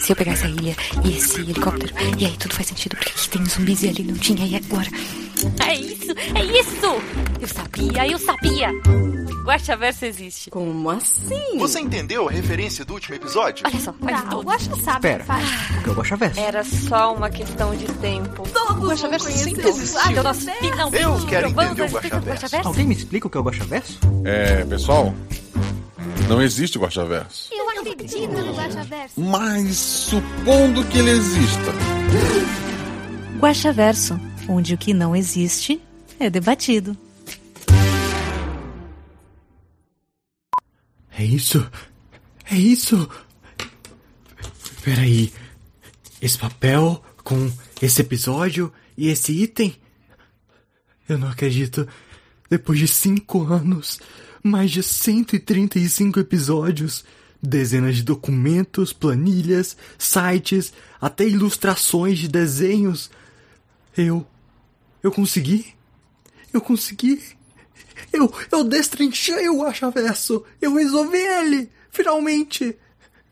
Se eu pegar essa ilha e esse helicóptero, e aí tudo faz sentido, porque aqui tem zumbis e ali não tinha, e agora? É isso, é isso! Eu sabia, eu sabia! Guaxaverso existe. Como assim? Você entendeu a referência do último episódio? Olha só, faz Tá, o tudo. Guaxa sabe Espera, o que o é o Guaxaverso? Era só uma questão de tempo. Todos vão Guaxaverso sempre o existiu. Ah, Guaxaverso. finalmente Eu quero entender o Guaxaverso. Alguém me explica o que é o Guaxaverso? É, pessoal, não existe Guaxaverso. Guaxaverso. Mas supondo que ele exista. Guaxaverso, onde o que não existe é debatido. É isso? É isso? Peraí. Esse papel com esse episódio e esse item? Eu não acredito. Depois de cinco anos, mais de 135 episódios, dezenas de documentos, planilhas, sites, até ilustrações de desenhos. Eu. Eu consegui? Eu consegui? Eu, eu destrinchei o Guaxaverso! Eu resolvi ele! Finalmente!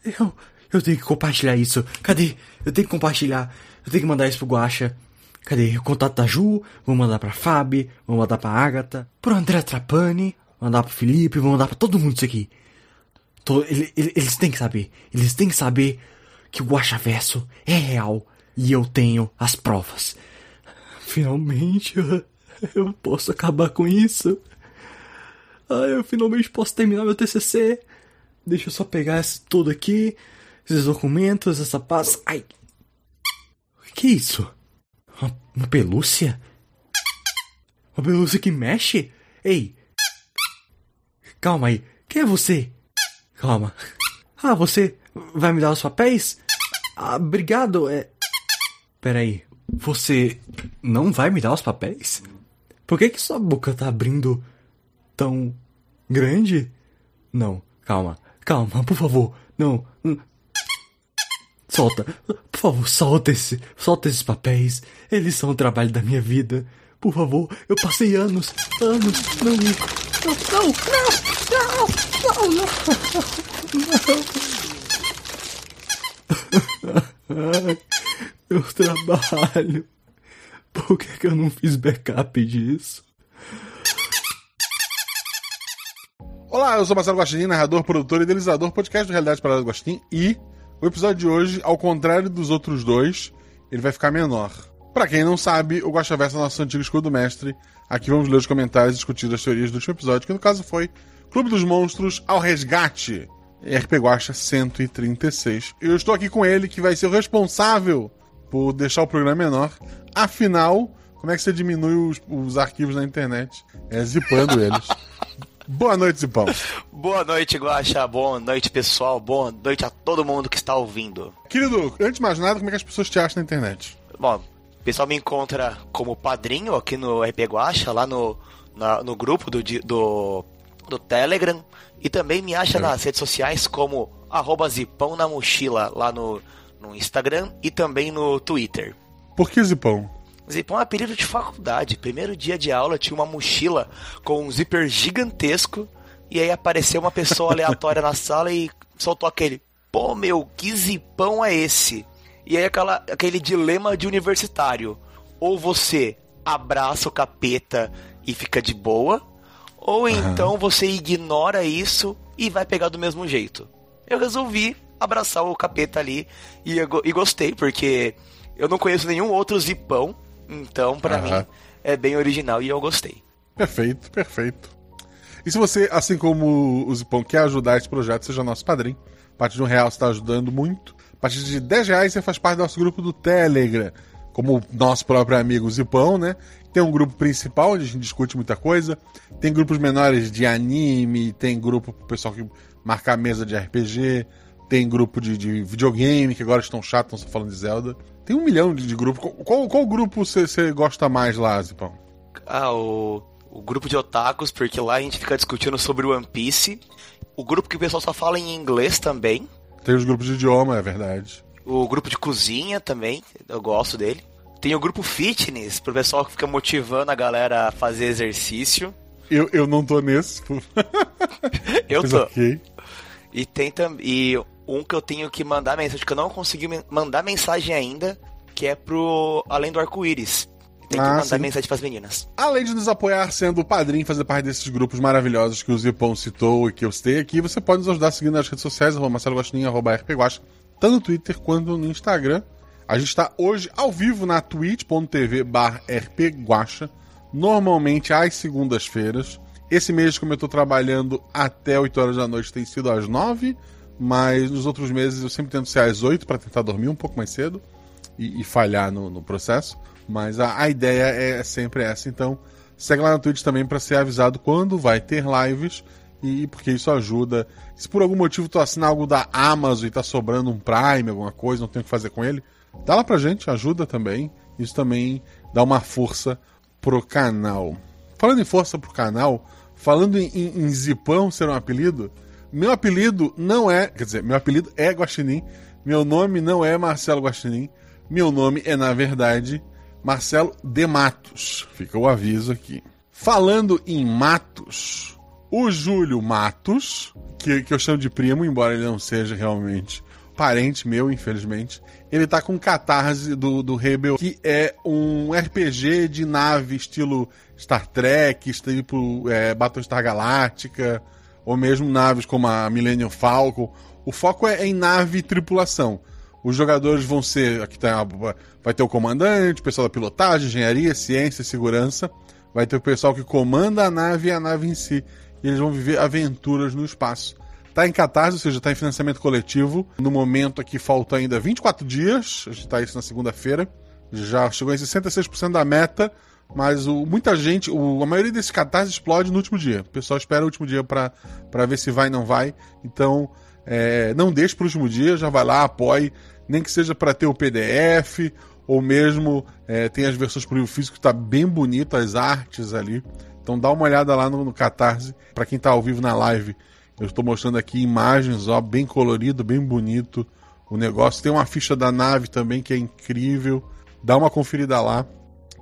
Eu, eu tenho que compartilhar isso. Cadê? Eu tenho que compartilhar. Eu tenho que mandar isso pro Guaxa. Cadê? O contato da Ju, vou mandar pra Fábio, vou mandar pra Agatha, pro André Trapani, mandar pro Felipe, vou mandar pra todo mundo isso aqui. Ele- ele- eles têm que saber. Eles têm que saber que o Guaxaverso é real e eu tenho as provas. Finalmente eu, eu posso acabar com isso. Ah, eu finalmente posso terminar meu TCC. Deixa eu só pegar tudo aqui, esses documentos, essa paz. Ai. Que isso? Uma, uma pelúcia? Uma pelúcia que mexe? Ei. Calma aí. Quem é você? Calma. Ah, você vai me dar os papéis? Ah, obrigado. É. Peraí. Você não vai me dar os papéis? Por que que sua boca tá abrindo tão grande? Não, calma, calma, por favor, não. Solta, por favor, solta esse, solta esses papéis. Eles são o trabalho da minha vida. Por favor, eu passei anos, anos, não me, não, não, não, não, não, não. Meu trabalho. Por que, que eu não fiz backup disso? Olá, eu sou Marcelo Guaxinim, narrador, produtor e idealizador do podcast do Realidade Parada do Guaxinim. E o episódio de hoje, ao contrário dos outros dois, ele vai ficar menor. Pra quem não sabe, o Guaxaverso é nosso antigo escudo mestre. Aqui vamos ler os comentários e discutir as teorias do último episódio, que no caso foi Clube dos Monstros ao Resgate. RP Guaxa 136. Eu estou aqui com ele, que vai ser o responsável por deixar o programa menor. Afinal, como é que você diminui os, os arquivos na internet? É zipando eles. Boa noite, Zipão. Boa noite, Guaxa. Boa noite, pessoal. Boa noite a todo mundo que está ouvindo. Querido, antes de mais nada, como é que as pessoas te acham na internet? Bom, o pessoal me encontra como padrinho aqui no RP Guaxa, lá no, na- no grupo do, do, do Telegram. E também me acha nas redes sociais como arroba zipão na mochila, lá no, no Instagram e também no Twitter. Por que Zipão? Zipão é um apelido de faculdade. Primeiro dia de aula tinha uma mochila com um zíper gigantesco. E aí apareceu uma pessoa aleatória na sala e soltou aquele: Pô, meu, que zipão é esse? E aí aquela, aquele dilema de universitário. Ou você abraça o capeta e fica de boa, ou então você ignora isso e vai pegar do mesmo jeito. Eu resolvi abraçar o capeta ali e, eu e gostei, porque eu não conheço nenhum outro zipão, então pra Aham. mim é bem original e eu gostei. Perfeito, perfeito. E se você, assim como o Zipão, quer ajudar esse projeto, seja nosso padrinho. A partir de um real você está ajudando muito. Partir de 10 reais você faz parte do nosso grupo do Telegram. Como nosso próprio amigo Zipão, né? Tem um grupo principal onde a gente discute muita coisa. Tem grupos menores de anime, tem grupo pro pessoal que marca a mesa de RPG, tem grupo de, de videogame, que agora estão chatos, estão falando de Zelda. Tem um milhão de, de grupos. Qual, qual, qual grupo você você gosta mais lá, Zipão? Ah, o, o grupo de otakus, porque lá a gente fica discutindo sobre One Piece. O grupo que o pessoal só fala em inglês também. Tem os grupos de idioma, é verdade. O grupo de cozinha também, eu gosto dele. Tem o grupo fitness, pro pessoal que fica motivando a galera a fazer exercício. Eu, eu não tô nesse. Eu Mas tô. ok. E tem também. E um que eu tenho que mandar mensagem, que eu não consegui mandar mensagem ainda, que é pro Além do Arco-Íris. Tem que Ah, mandar sim. mensagem pras meninas. Além de nos apoiar sendo o padrinho, fazer parte desses grupos maravilhosos que o Zipão citou e que eu citei aqui, você pode nos ajudar seguindo nas redes sociais, arroba Marcelo Guaxinim, arroba RPGuaxa, tanto no Twitter quanto no Instagram. A gente está hoje ao vivo na twitch.tv barra rpguacha, normalmente às segundas-feiras. Esse mês, como eu tô trabalhando até 8 horas da noite, tem sido às 9, mas nos outros meses eu sempre tento ser às 8 para tentar dormir um pouco mais cedo e, e falhar no, no processo. Mas a, a ideia é sempre essa. Então, segue lá no Twitch também para ser avisado quando vai ter lives. E porque isso ajuda. Se por algum motivo tu assinar algo da Amazon e tá sobrando um Prime, alguma coisa, não tem o que fazer com ele, dá lá pra gente, ajuda também. Isso também dá uma força pro canal. Falando em força pro canal, falando em, em, em Zipão ser um apelido, meu apelido não é. Quer dizer, meu apelido é Guaxinim. Meu nome não é Marcelo Guaxinim. Meu nome é, na verdade, Marcelo de Matos. Fica o aviso aqui. Falando em Matos, o Júlio Matos, que, que eu chamo de primo, embora ele não seja realmente parente meu, infelizmente, ele tá com catarse do, do Rebel, que é um RPG de nave estilo Star Trek, tipo é, Battlestar Galáctica, ou mesmo naves como a Millennium Falcon. O foco é em nave e tripulação. Os jogadores vão ser. Aqui tá, vai ter o comandante, o pessoal da pilotagem, engenharia, ciência, segurança. Vai ter o pessoal que comanda a nave e a nave em si. E eles vão viver aventuras no espaço. Tá em catarse, ou seja, tá em financiamento coletivo. No momento aqui falta ainda 24 dias. A gente tá isso na segunda-feira. Já chegou em 66% da meta. Mas o, muita gente, o, a maioria desses catarses explode no último dia. O pessoal espera o último dia para ver se vai ou não vai. Então, é, não deixe para o último dia, já vai lá, apoie. Nem que seja para ter o PDF, ou mesmo é, tem as versões pro livro físico, tá bem bonito, as artes ali. Então dá uma olhada lá no, no Catarse. Para quem tá ao vivo na live, eu estou mostrando aqui imagens, ó, bem colorido, bem bonito o negócio. Tem uma ficha da nave também que é incrível. Dá uma conferida lá.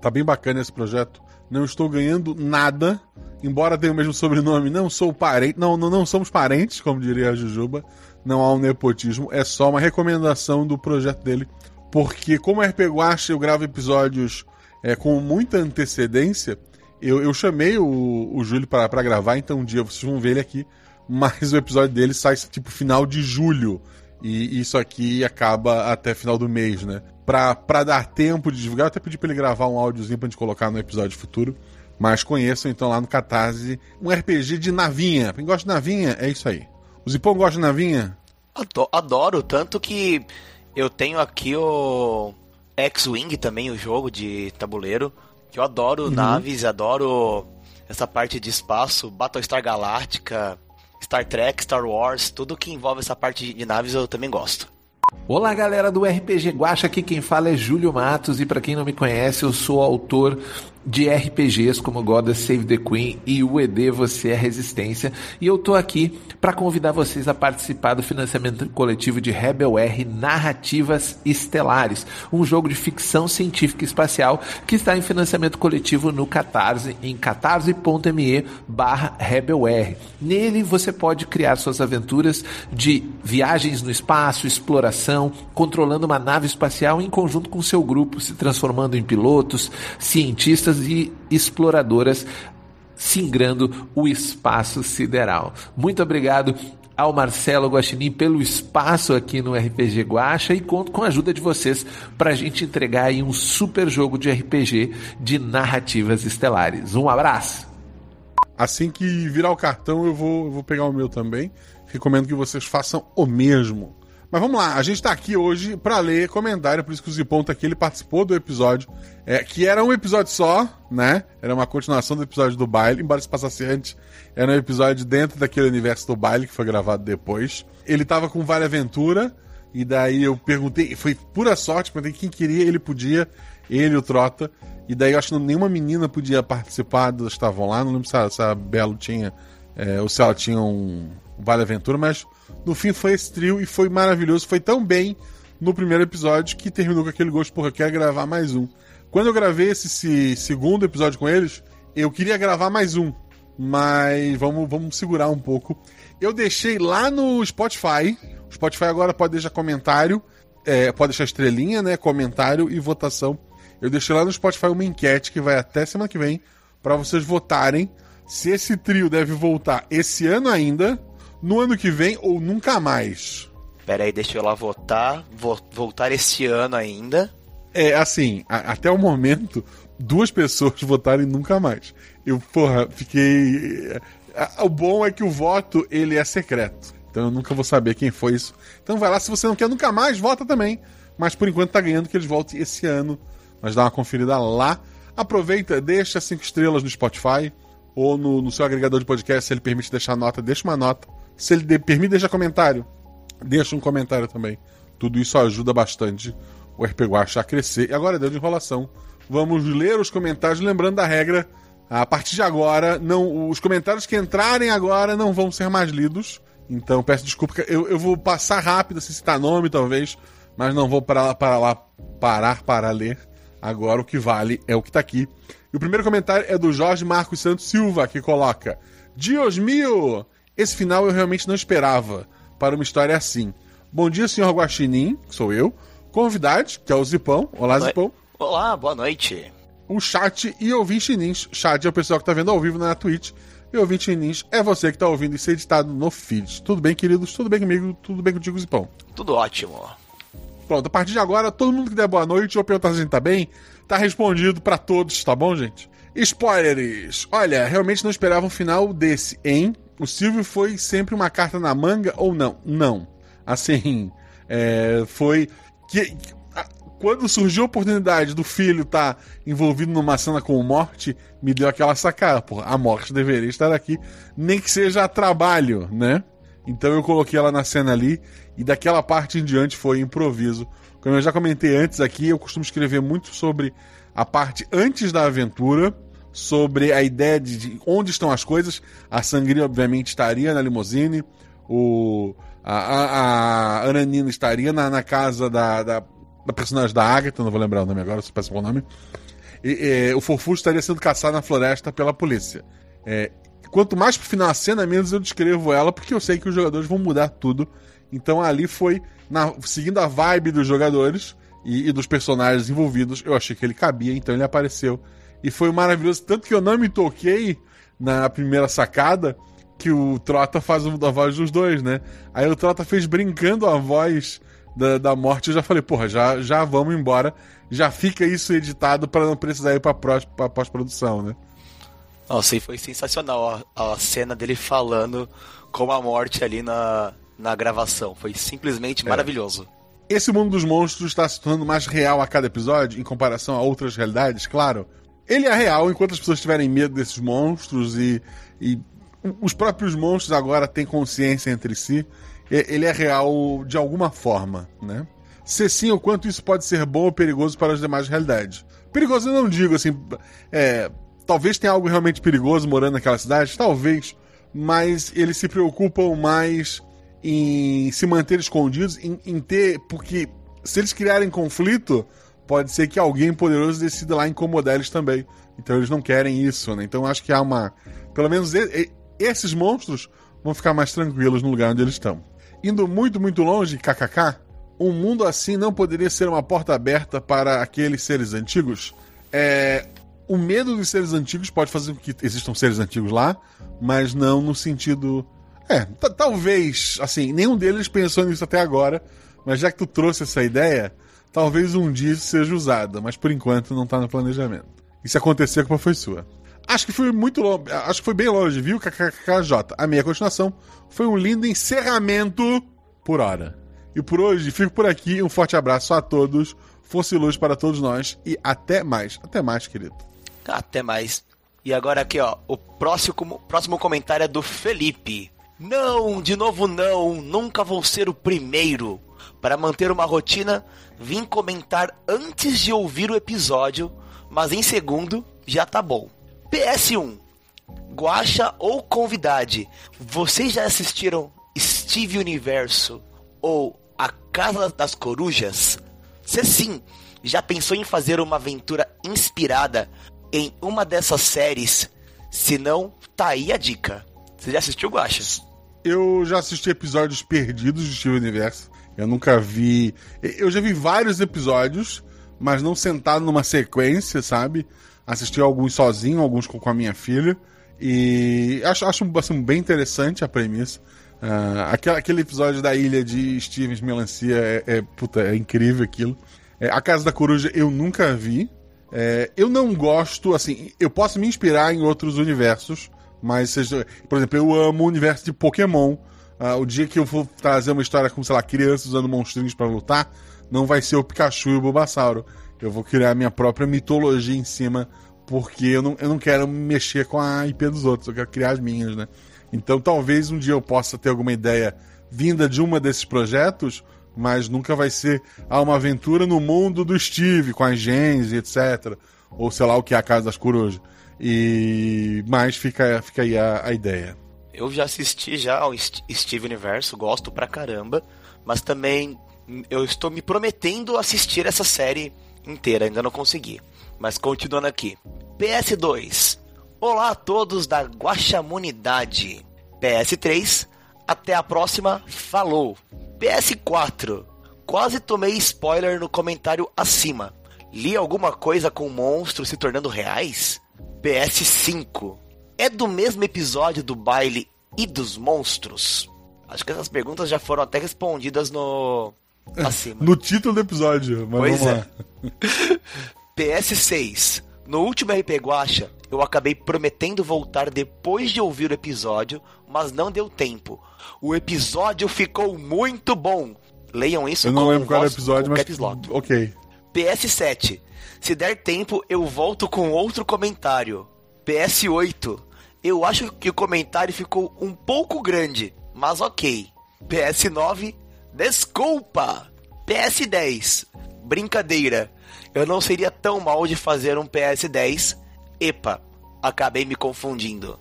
Tá bem bacana esse projeto. Não estou ganhando nada, embora tenha o mesmo sobrenome. Não sou parente. Não, não, não somos parentes, como diria a Jujuba. Não há um nepotismo. É só uma recomendação do projeto dele. Porque, como RP Guacha, eu gravo episódios é, com muita antecedência. Eu, eu chamei o, o Júlio para gravar, então um dia vocês vão ver ele aqui. Mas o episódio dele sai tipo final de julho. E isso aqui acaba até final do mês, né? Pra, pra dar tempo de divulgar, eu até pedi pra ele gravar um áudiozinho pra gente colocar no episódio futuro. Mas conheçam então lá no Catarse um RPG de navinha. Quem gosta de navinha, é isso aí. O Zipão gosta de navinha? Ado- Adoro, tanto que eu tenho aqui o X-Wing também, o jogo de tabuleiro. Que eu adoro naves, adoro essa parte de espaço, Battlestar Galactica, Star Trek, Star Wars, tudo que envolve essa parte de naves eu também gosto. Olá, galera do RPG Guacha, aqui quem fala é Júlio Matos e para quem não me conhece, eu sou autor de RPGs como Goddess Save the Queen e o ED Você é Resistência, e eu tô aqui para convidar vocês a participar do financiamento coletivo de Rebel R Narrativas Estelares, um jogo de ficção científica espacial que está em financiamento coletivo no Catarse, em catarse.me barra Rebel R. Nele você pode criar suas aventuras de viagens no espaço, exploração, controlando uma nave espacial em conjunto com seu grupo, se transformando em pilotos, cientistas e exploradoras, singrando o espaço sideral. Muito obrigado ao Marcelo Guaxinim pelo espaço aqui no RPG Guacha e conto com a ajuda de vocês para a gente entregar aí um super jogo de RPG de narrativas estelares. Um abraço! Assim que virar o cartão, eu vou, eu vou pegar o meu também. Recomendo que vocês façam o mesmo. Mas vamos lá, a gente tá aqui hoje para ler comentário, por isso que o Zipão tá aqui, ele participou do episódio, é, que era um episódio só, né? Era uma continuação do episódio do baile, embora se passasse antes, era um episódio dentro daquele universo do baile que foi gravado depois. Ele tava com Vale Aventura, e daí eu perguntei, foi pura sorte, perguntei quem queria, ele podia, ele o Trota. E daí eu acho que nenhuma menina podia participar, que estavam lá, não lembro se a, se a Belo tinha, é, ou se ela tinha um Vale Aventura, mas no fim foi esse trio e foi maravilhoso, foi tão bem no primeiro episódio que terminou com aquele gosto, porra, quero gravar mais um. Quando eu gravei esse, esse segundo episódio com eles, eu queria gravar mais um, mas vamos, vamos segurar um pouco. Eu deixei lá no Spotify Spotify agora pode deixar comentário, é, pode deixar estrelinha, né? Comentário e votação. Eu deixei lá no Spotify uma enquete que vai até semana que vem para vocês votarem se esse trio deve voltar esse ano ainda, no ano que vem ou nunca mais. Pera aí, deixa eu lá votar. Vou voltar esse ano ainda. É, assim, a, até o momento, duas pessoas votaram e nunca mais. Eu, porra, fiquei. O bom é que o voto, ele é secreto. Então eu nunca vou saber quem foi isso. Então vai lá, se você não quer nunca mais, vota também. Mas por enquanto tá ganhando que eles voltem esse ano. Mas dá uma conferida lá. Aproveita, deixa cinco estrelas no Spotify ou no, no seu agregador de podcast, se ele permite deixar nota, deixa uma nota. Se ele permite deixar comentário, deixa um comentário também. Tudo isso ajuda bastante o RP Guacha a crescer. E agora deu de enrolação. Vamos ler os comentários, lembrando da regra. A partir de agora, não, os comentários que entrarem agora não vão ser mais lidos. Então peço desculpa, eu, eu vou passar rápido, sem citar nome talvez, mas não vou lá parar para ler. Agora o que vale é o que está aqui. E o primeiro comentário é do Jorge Marcos Santos Silva, que coloca: Dios mio! Esse final eu realmente não esperava para uma história assim. Bom dia, senhor Guaxinim, que sou eu. Convidade, que é o Zipão. Olá, Oi. Zipão. Olá, boa nite. O chat e ouvinte nins. Chat é o pessoal que está vendo ao vivo na Twitch. E ouvinte nins é você que está ouvindo isso editado no feed. Tudo bem, queridos? Tudo bem comigo? Tudo bem contigo, Zipão? Tudo ótimo. Pronto, a partir de agora, todo mundo que der boa noite ou perguntar se a gente tá bem, tá respondido para todos, tá bom, gente? Spoilers! Olha, realmente não esperava um final desse, hein? O Silvio foi sempre uma carta na manga ou não? Não. Assim, é, foi. Que, quando surgiu a oportunidade do filho estar tá envolvido numa cena com morte, me deu aquela sacada. Porra, a morte deveria estar aqui, nem que seja a trabalho, né? Então eu coloquei ela na cena ali e daquela parte em diante foi improviso. Como eu já comentei antes aqui, eu costumo escrever muito sobre a parte antes da aventura, sobre a ideia de, de onde estão as coisas. A Sangria, obviamente, estaria na limusine, o, a, a, a Ananina estaria na, na casa da, da, da, personagem da Agatha, não vou lembrar o nome agora, se peço o nome. E, e, o Fofu estaria sendo caçado na floresta pela polícia. É, quanto mais pro final a cena, menos eu descrevo ela, porque eu sei que os jogadores vão mudar tudo. Então ali foi, na, seguindo a vibe dos jogadores e, e, dos personagens envolvidos, eu achei que ele cabia, então ele apareceu. E foi maravilhoso, tanto que eu não me toquei na primeira sacada que o Trota faz a voz dos dois, né? Aí o Trota fez brincando a voz da, da morte, eu já falei, porra, já, já vamos embora, já fica isso editado para não precisar ir pra, pra pós-produção, né? Nossa, e foi sensacional a, a, cena dele falando com a morte ali na, na gravação. Foi simplesmente é. maravilhoso. Esse mundo dos monstros está se tornando mais real a cada episódio, em comparação a outras realidades, claro. Ele é real enquanto as pessoas tiverem medo desses monstros e, e os próprios monstros agora têm consciência entre si. Ele é real de alguma forma, né? Se sim, o quanto isso pode ser bom ou perigoso para as demais realidades. Perigoso eu não digo assim. É, talvez tenha algo realmente perigoso morando naquela cidade, talvez, mas eles se preocupam mais em se manter escondidos, em, em ter. Porque se eles criarem conflito, pode ser que alguém poderoso decida lá incomodar eles também. Então eles não querem isso, né? Então acho que há uma. Pelo menos esses monstros vão ficar mais tranquilos no lugar onde eles estão. Indo muito, muito longe, kkk, um mundo assim não poderia ser uma porta aberta para aqueles seres antigos? É, o medo dos seres antigos pode fazer com que existam seres antigos lá, mas não no sentido. É, talvez, assim, nenhum deles pensou nisso até agora, mas já que tu trouxe essa ideia, talvez um dia isso seja usada, mas por enquanto não tá no planejamento. E se acontecer, a culpa foi sua. Acho que foi muito longe, acho que foi bem longe, viu, KKKJ? A minha continuação foi um lindo encerramento por hora. E por hoje, fico por aqui, um forte abraço a todos, fosse luz para todos nós e até mais. Até mais, querido. Até mais. E agora aqui, ó, o próximo, próximo comentário é do Felipe. Não, de novo não, nunca vou ser o primeiro. Para manter uma rotina, vim comentar antes de ouvir o episódio, mas em segundo já tá bom. PS1. Guacha ou convidade, vocês já assistiram Steve Universo ou A Casa das Corujas? Se sim, já pensou em fazer uma aventura inspirada em uma dessas séries? Se não, tá aí a dica. Você já assistiu, Guacha? Eu já assisti episódios perdidos de Steven Universo. Eu nunca vi. Eu já vi vários episódios, mas não sentado numa sequência, sabe? Assisti alguns sozinho, alguns com a minha filha. E acho, acho assim, bem interessante a premissa. Uh, aquele, aquele episódio da ilha de Stevens Melancia é, é, puta, é incrível aquilo. É, a Casa da Coruja eu nunca vi. É, eu não gosto, assim, eu posso me inspirar em outros universos, mas, seja, por exemplo, eu amo o universo de Pokémon. Uh, o dia que eu for trazer uma história com, sei lá, crianças usando monstrinhos para lutar, não vai ser o Pikachu e o Bulbasauro. Eu vou criar minha própria mitologia em cima, porque eu não, eu não quero mexer com a IP dos outros, eu quero criar as minhas, né? Então talvez um dia eu possa ter alguma ideia vinda de uma desses projetos, mas nunca vai ser ah, uma aventura no mundo do Steve, com as gens e etc. Ou sei lá o que é a Casa das Corujas. E mas fica, fica aí a, a ideia. Eu já assisti já ao Steve Universo, gosto pra caramba, mas também eu estou me prometendo assistir essa série inteira, ainda não consegui. Mas continuando aqui. PS2. Olá a todos da Guaxamunidade. PS3. Até a próxima. Falou. PS4. Quase tomei spoiler no comentário acima. Li alguma coisa com monstros se tornando reais? PS5. É do mesmo episódio do baile e dos monstros? Acho que essas perguntas já foram até respondidas no. Acima. no título do episódio, mas pois vamos é. lá. PS6. No último RP Guacha, eu acabei prometendo voltar depois de ouvir o episódio, mas não deu tempo. O episódio ficou muito bom. Leiam isso Eu não lembro qual era o episódio, mas ok. PS7. Se der tempo, eu volto com outro comentário. PS8. Eu acho que o comentário ficou um pouco grande, mas ok. PS9. Desculpa. PS10. Brincadeira. Eu não seria tão mal de fazer um PS10. Epa, acabei me confundindo.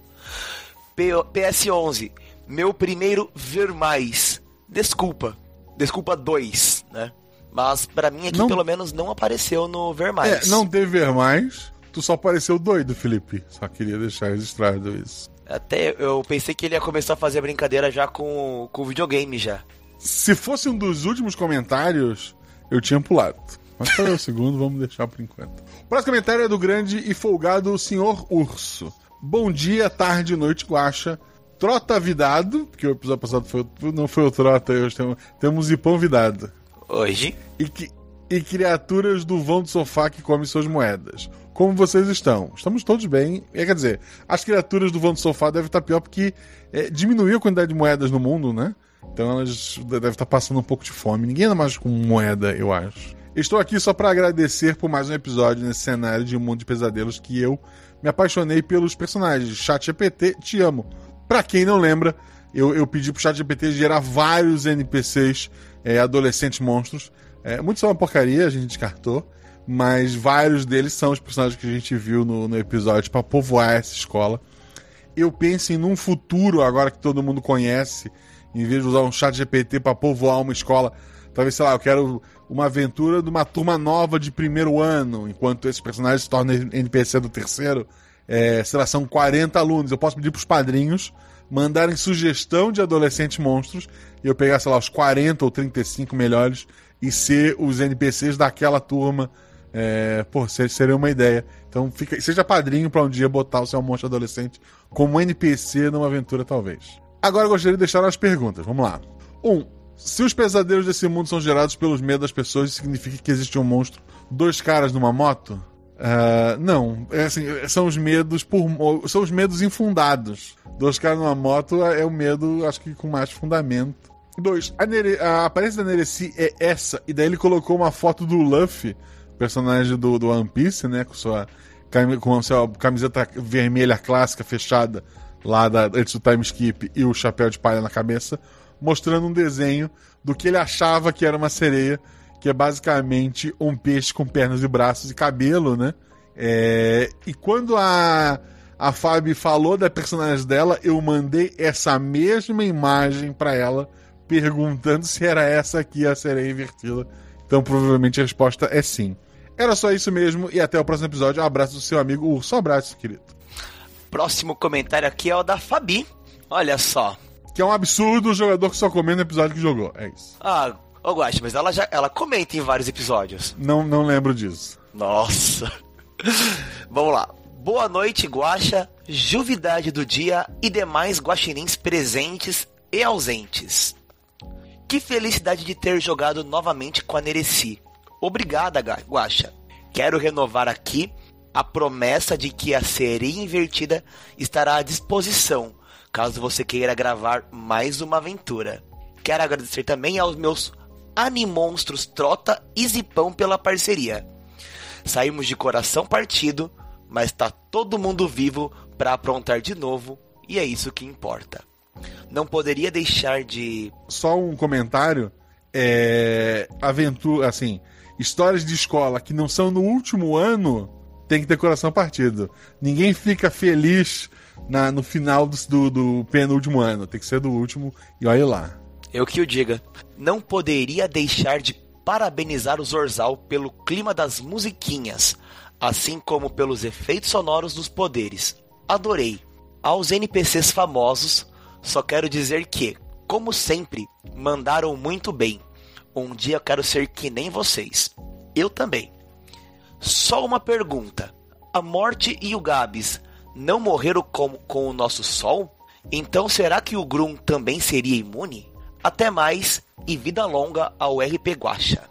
P PS11, meu primeiro ver mais. Desculpa. Desculpa 2, né? Mas para mim aqui não... pelo menos não apareceu no ver mais. É, não teve ver mais. Tu só apareceu doido, Felipe. Só queria deixar registrado isso. Até eu pensei que ele ia começar a fazer brincadeira já com, o videogame já. Se fosse um dos últimos comentários, eu tinha pulado. Mas é o segundo? Vamos deixar por enquanto. O próximo comentário é do grande e folgado Senhor Urso. Bom dia, tarde, noite, guacha. Trota Vidado, porque o episódio passado foi, não foi o Trota, hoje temos, temos Zipão Vidado. Hoje? E, que, e criaturas do vão do sofá que comem suas moedas. Como vocês estão? Estamos todos bem. É, quer dizer, as criaturas do vão do sofá devem estar pior porque é, diminuiu a quantidade de moedas no mundo, né? Então elas devem estar passando um pouco de fome. Ninguém anda mais com moeda, eu acho. Estou aqui só para agradecer por mais um episódio nesse cenário de um mundo de pesadelos que eu me apaixonei pelos personagens. Chat GPT, te amo. Para quem não lembra, eu, eu pedi pro Chat GPT gerar vários NPCs é, adolescentes monstros. É, muitos são uma porcaria, a gente descartou. Mas vários deles são os personagens que a gente viu no, no episódio para povoar essa escola. Eu penso em num futuro, agora que todo mundo conhece, em vez de usar um chat GPT para povoar uma escola, talvez, sei lá, eu quero uma aventura de uma turma nova de primeiro ano, enquanto esse personagem se torna NPC do terceiro. É, sei lá, são 40 alunos. Eu posso pedir pros padrinhos mandarem sugestão de adolescentes monstros e eu pegar, sei lá, os 40 ou 35 melhores e ser os NPCs daquela turma. É, pô, seria uma ideia. Então fica, seja padrinho para um dia botar o seu monstro adolescente como NPC numa aventura, talvez. Agora eu gostaria de deixar as perguntas. Vamos lá. 1. Um, se os pesadelos desse mundo são gerados pelos medos das pessoas, significa que existe um monstro, dois caras numa moto? Uh, não, é assim, são os medos por são os medos infundados. Dois caras numa moto é o medo, acho que com mais fundamento. Dois, a, Nere, a aparência da Nereci é essa, e daí ele colocou uma foto do Luffy, personagem do, do One Piece, né, com sua com a sua camiseta vermelha clássica fechada lá da, antes do time skip e o chapéu de palha na cabeça mostrando um desenho do que ele achava que era uma sereia, que é basicamente um peixe com pernas e braços e cabelo, né? É... E quando a, a Fábio falou da personagem dela, eu mandei essa mesma imagem para ela, perguntando se era essa aqui a sereia invertida. Então provavelmente a resposta é sim. Era só isso mesmo e até o próximo episódio. Um abraço do seu amigo Urso. Um abraço, querido. Próximo comentário aqui é o da Fabi. Olha só. Que é um absurdo o jogador que só comenta no episódio que jogou. É isso. Ah, ô Guaxa, mas ela já ela comenta em vários episódios. Não, não lembro disso. Nossa. Vamos lá. Boa noite, Guaxa, Juvidade do dia e demais guaxinins presentes e ausentes. Que felicidade de ter jogado novamente com a Nereci. Obrigada, Ga- Guaxa. Quero renovar aqui a promessa de que a sereia invertida estará à disposição, caso você queira gravar mais uma aventura. Quero agradecer também aos meus animonstros Trota e Zipão pela parceria. Saímos de coração partido, mas tá todo mundo vivo para aprontar de novo, e é isso que importa. Não poderia deixar de Só um comentário. É. Aventura, assim. Histórias de escola que não são no último ano tem que ter coração partido. Ninguém fica feliz na, no final do, do, do penúltimo ano. Tem que ser do último e olha lá. Eu que o diga. Não poderia deixar de parabenizar o Zorzal pelo clima das musiquinhas, assim como pelos efeitos sonoros dos poderes. Adorei. Aos NPCs famosos, só quero dizer que, como sempre, mandaram muito bem. Um dia eu quero ser que nem vocês. Eu também. Só uma pergunta. A Morte e o Gabs não morreram com, com o nosso Sol? Então será que o Grum também seria imune? Até mais e vida longa ao RP Guacha.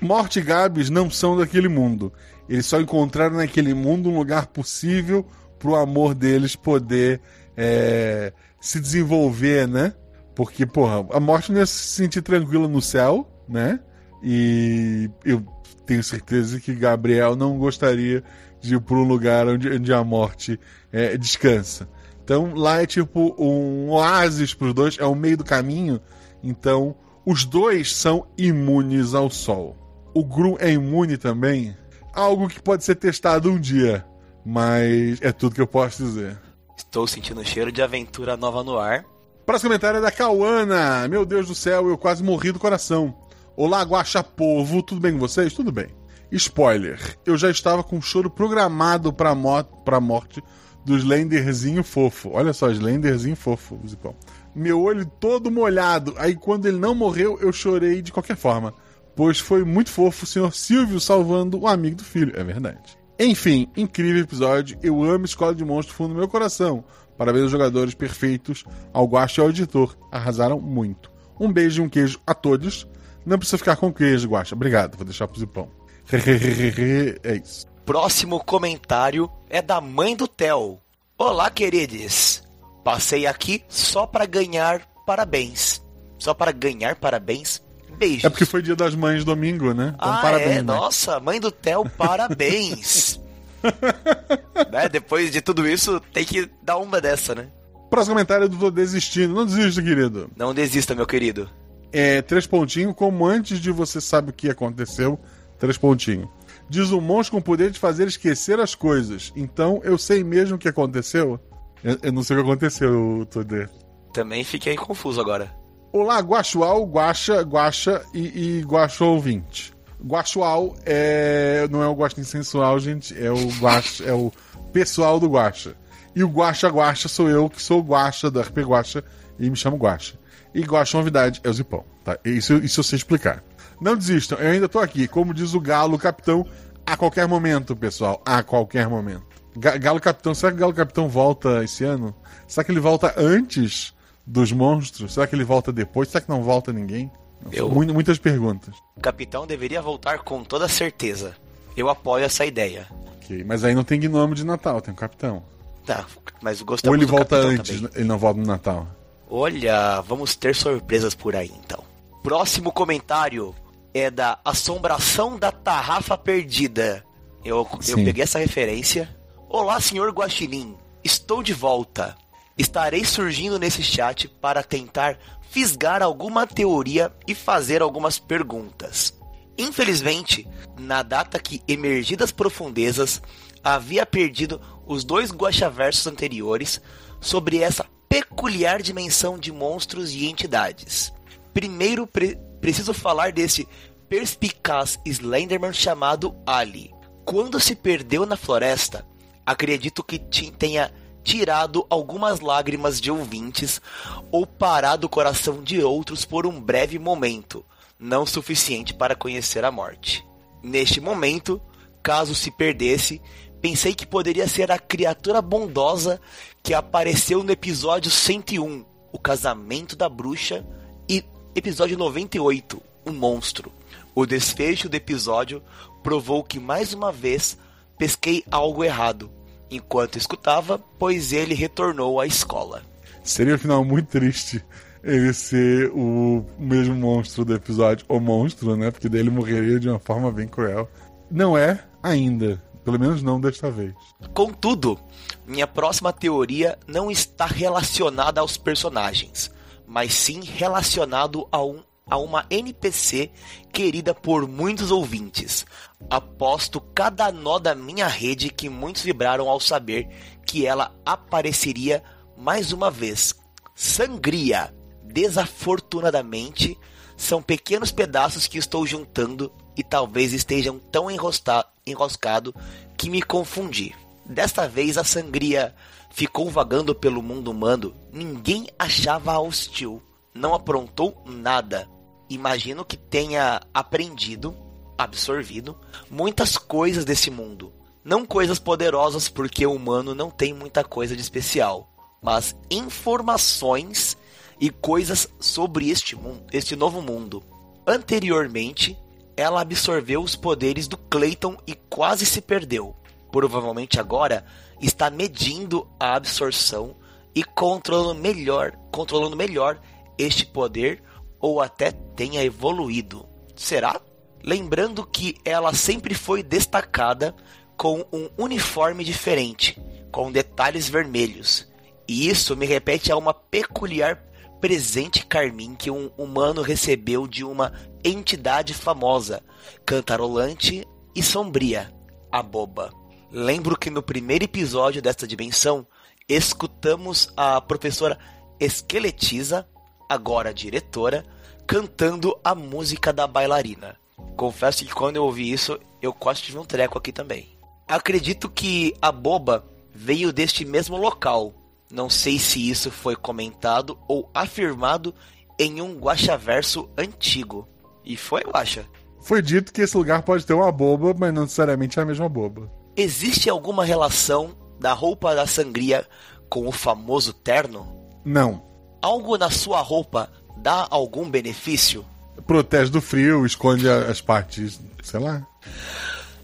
Morte e Gabs não são daquele mundo. Eles só encontraram naquele mundo um lugar possível pro amor deles poder é, se desenvolver, né? Porque, porra, a morte não ia se sentir tranquila no céu, né? E eu tenho certeza que Gabriel não gostaria de ir para um lugar onde, onde a morte é, descansa. Então lá é tipo um oásis para os dois, é o meio do caminho. Então os dois são imunes ao sol. O Grum é imune também? Algo que pode ser testado um dia, mas é tudo que eu posso dizer. Estou sentindo o cheiro de aventura nova no ar. Próximo comentário é da Cauana. Meu Deus do céu, eu quase morri do coração. Olá, Guaxa Povo, tudo bem com vocês? Tudo bem. Spoiler, eu já estava com um choro programado pra, mo morte do Slenderzinho fofo. Olha só, Slenderzinho fofo, Zipão. Meu olho todo molhado. Aí quando ele não morreu, eu chorei de qualquer forma. Pois foi muito fofo o senhor Silvio salvando o amigo do filho. É verdade. Enfim, incrível episódio. Eu amo Escola de Monstros fundo do meu coração. Parabéns aos jogadores perfeitos, ao Guaxa e ao editor. Arrasaram muito. Um beijo e um queijo a todos. Não precisa ficar com queijo, Guaxa. Obrigado, vou deixar pro Zipão. é isso. Próximo comentário é da mãe do Theo. Olá, queridos. Passei aqui só para ganhar parabéns. Só para ganhar parabéns. Beijos. É porque foi dia das mães domingo, né? Então, ah, parabéns, é? mãe. Nossa, mãe do Theo, parabéns. né? Depois de tudo isso, tem que dar uma dessa, né? Próximo comentário do Tô Desistindo. Não desista, querido. Não desista, meu querido. É, três pontinhos, como antes de você sabe o que aconteceu, três pontinhos. Diz um monstro com o poder de fazer esquecer as coisas. Então, eu sei mesmo o que aconteceu? Eu, eu não sei o que aconteceu, Todê. Também fiquei confuso agora. Olá, Guaxual, Guaxa, Guaxa e, e Guaxo ouvinte. Guaxual é, não é o Guaxin sensual, gente, é o Guaxa, é o pessoal do Guaxa. E o Guaxa Guaxa sou eu, que sou o Guaxa do RP Guaxa e me chamo Guaxa. E Guaxa novidade é o Zipão, tá? Isso, isso eu sei explicar. Não desistam, eu ainda tô aqui, como diz o Galo Capitão, a qualquer momento, pessoal, a qualquer momento. Ga- Galo Capitão, será que o Galo Capitão volta esse ano? Será que ele volta antes dos monstros? Será que ele volta depois? Será que não volta ninguém? Eu- Mu- Muitas perguntas. O capitão deveria voltar com toda certeza. Eu apoio essa ideia. Ok, mas aí não tem gnome de Natal, tem o Capitão. Tá, mas Ou gostamos ele do volta antes, também. ele não volta no Natal. Olha, vamos ter surpresas por aí então. Próximo comentário é da Assombração da Tarrafa Perdida. Eu, eu peguei essa referência. Olá, senhor Guaxinim. Estou de volta. Estarei surgindo nesse chat para tentar fisgar alguma teoria e fazer algumas perguntas. Infelizmente, na data que emergi das profundezas, havia perdido os dois guaxaversos anteriores sobre essa peculiar dimensão de monstros e entidades. Primeiro, pre- preciso falar desse perspicaz Slenderman chamado Ali. Quando se perdeu na floresta, acredito que tenha tirado algumas lágrimas de ouvintes ou parado o coração de outros por um breve momento, não suficiente para conhecer a morte. Neste momento, caso se perdesse, pensei que poderia ser a criatura bondosa que apareceu no episódio 101, O Casamento da Bruxa, e episódio 98, O Monstro. O desfecho do episódio provou que mais uma vez pesquei algo errado enquanto escutava, pois ele retornou à escola. Seria um final muito triste ele ser o mesmo monstro do episódio, o monstro, né? Porque daí ele morreria de uma forma bem cruel. Não é ainda, pelo menos não desta vez. Contudo, minha próxima teoria não está relacionada aos personagens, mas sim relacionado a um a uma NPC querida por muitos ouvintes. Aposto cada nó da minha rede que muitos vibraram ao saber que ela apareceria mais uma vez. Sangria. Desafortunadamente, são pequenos pedaços que estou juntando e talvez estejam tão enroscado que me confundi. Desta vez a sangria ficou vagando pelo mundo humano, ninguém achava hostil, não aprontou nada, imagino que tenha aprendido, absorvido, muitas coisas desse mundo. Não coisas poderosas, porque o humano não tem muita coisa de especial, mas informações e coisas sobre este, mundo, este novo mundo. Anteriormente, ela absorveu os poderes do Clayton e quase se perdeu. Provavelmente agora está medindo a absorção e controlando melhor, controlando melhor este poder ou até tenha evoluído. Será? Lembrando que ela sempre foi destacada com um uniforme diferente, com detalhes vermelhos. E isso me repete a uma peculiar presente carmim que um humano recebeu de uma entidade famosa, cantarolante e sombria, a boba. Lembro que no primeiro episódio desta dimensão, escutamos a professora Esqueletiza agora diretora, cantando a música da bailarina. Confesso que quando eu ouvi isso, eu quase tive um treco aqui também. Acredito que a boba veio deste mesmo local. Não sei se isso foi comentado ou afirmado em um guaxaverso antigo. E foi, Guaxa? Foi dito que esse lugar pode ter uma boba, mas não necessariamente é a mesma boba. Existe alguma relação da roupa da sangria com o famoso terno? Não algo na sua roupa dá algum benefício? Protege do frio, esconde as partes, sei lá.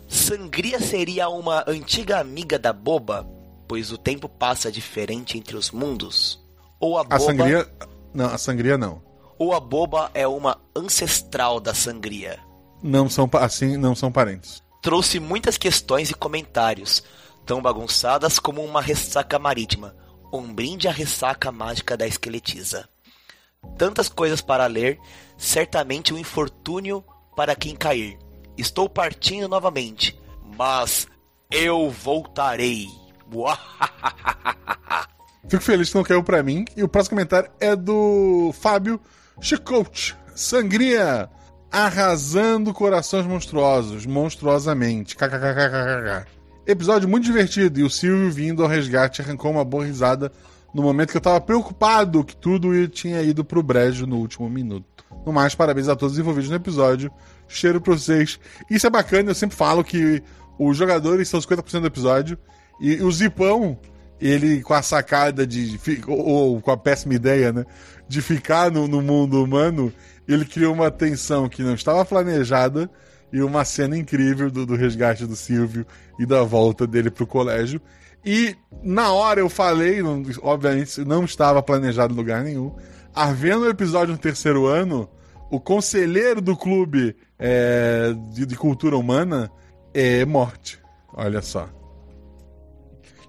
Sangria seria uma antiga amiga da boba, pois o tempo passa diferente entre os mundos? Ou a boba. A sangria. Não, a sangria não. Ou a boba é uma ancestral da sangria? Não são assim, não são parentes. Trouxe muitas questões e comentários, tão bagunçadas como uma ressaca marítima um brinde à ressaca mágica da esqueletiza. Tantas coisas para ler, certamente um infortúnio para quem cair. Estou partindo novamente, mas eu voltarei. Fico feliz que não caiu para mim. E o próximo comentário é do Fábio Chicote. Sangria arrasando corações monstruosos, monstruosamente. KKKKKK. Episódio muito divertido e o Silvio vindo ao resgate arrancou uma boa risada no momento que eu tava preocupado que tudo tinha ido pro brejo no último minuto. No mais, parabéns a todos envolvidos no episódio. Cheiro pra vocês. Isso é bacana, eu sempre falo que os jogadores são 50% do episódio e o Zipão, ele com a sacada de. ou com a péssima ideia, né? De ficar no, no mundo humano, ele criou uma tensão que não estava planejada e uma cena incrível do, do resgate do Silvio e da volta dele pro colégio. E na hora eu falei, não, obviamente não estava planejado em lugar nenhum. Havendo o episódio no terceiro ano, o conselheiro do clube é, de, de, cultura humana é morte. Olha só.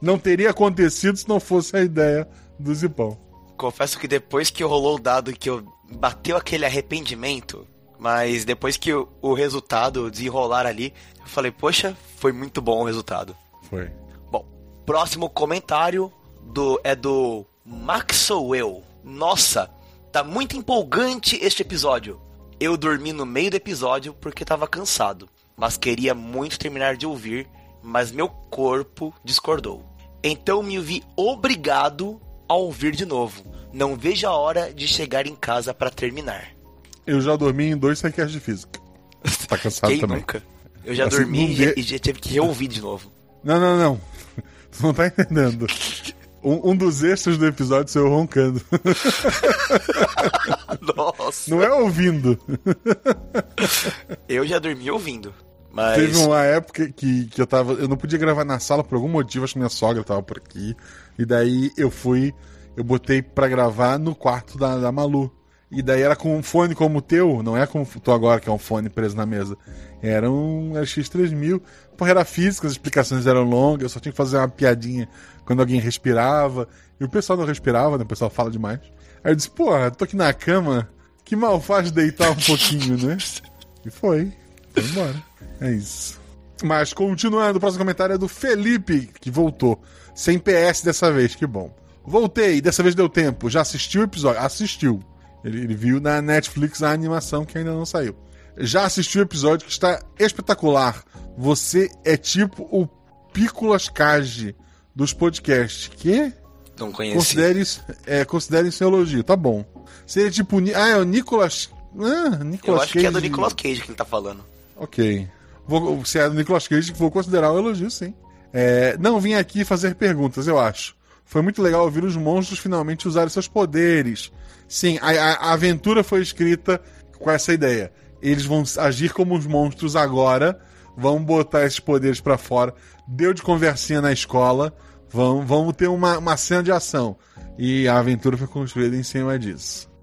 Não teria acontecido se não fosse a ideia do Zipão. Confesso que depois que rolou o dado que eu bateu aquele arrependimento, mas depois que o, o resultado desenrolar ali, eu falei, poxa, foi muito bom o resultado. Foi. Próximo comentário do é do Maxwell. Nossa, tá muito empolgante este episódio. Eu dormi no meio do episódio porque tava cansado, mas queria muito terminar de ouvir, mas meu corpo discordou. Então me vi obrigado a ouvir de novo. Não vejo a hora de chegar em casa para terminar. Eu já dormi em dois sequers de física. Tá cansado Quem também. nunca? Eu já Assim, dormi e, vê- e já tive que reouvir de novo. Não, não, não. Tu não tá entendendo. Um, um dos extras do episódio sou eu roncando. Nossa. Não é ouvindo. Eu já dormi ouvindo. Mas. Teve uma época que, que eu tava. Eu não podia gravar na sala por algum motivo, acho que minha sogra tava por aqui. E daí eu fui. Eu botei pra gravar no quarto da, da Malu. E daí era com um fone como o teu, não é como o teu agora, que é um fone preso na mesa. Era um RX3000. Porra, era física, as explicações eram longas, eu só tinha que fazer uma piadinha quando alguém respirava. E o pessoal não respirava, né? O pessoal fala demais. Aí eu disse, porra, tô aqui na cama, que mal faz deitar um pouquinho, né? E foi. Foi embora. É isso. Mas continuando, o próximo comentário é do Felipe, que voltou. Sem PS dessa vez, que bom. Voltei, dessa vez deu tempo. Já assistiu o episódio? Assistiu. Ele, ele viu na Netflix a animação que ainda não saiu. Já assistiu o episódio que está espetacular. Você é tipo o Picolas Cage dos podcasts. Que? Não conheci. Considere isso, é, considere isso um elogio, tá bom. Seria tipo. Ni- Ah, é o Nicolas. Ah, Eu Nicolas acho que é do Cage. Nicolas Cage que ele tá falando. Ok. Vou, se é do Nicolas Cage, vou considerar um elogio, sim. É, não vim aqui fazer perguntas, eu acho. Foi muito legal ouvir os monstros finalmente usarem seus poderes. Sim, a, a- a aventura foi escrita com essa ideia. Eles vão agir como os monstros agora, vão botar esses poderes pra fora. Deu de conversinha na escola, vamos, vamos ter uma, uma cena de ação. E a aventura foi construída em cima disso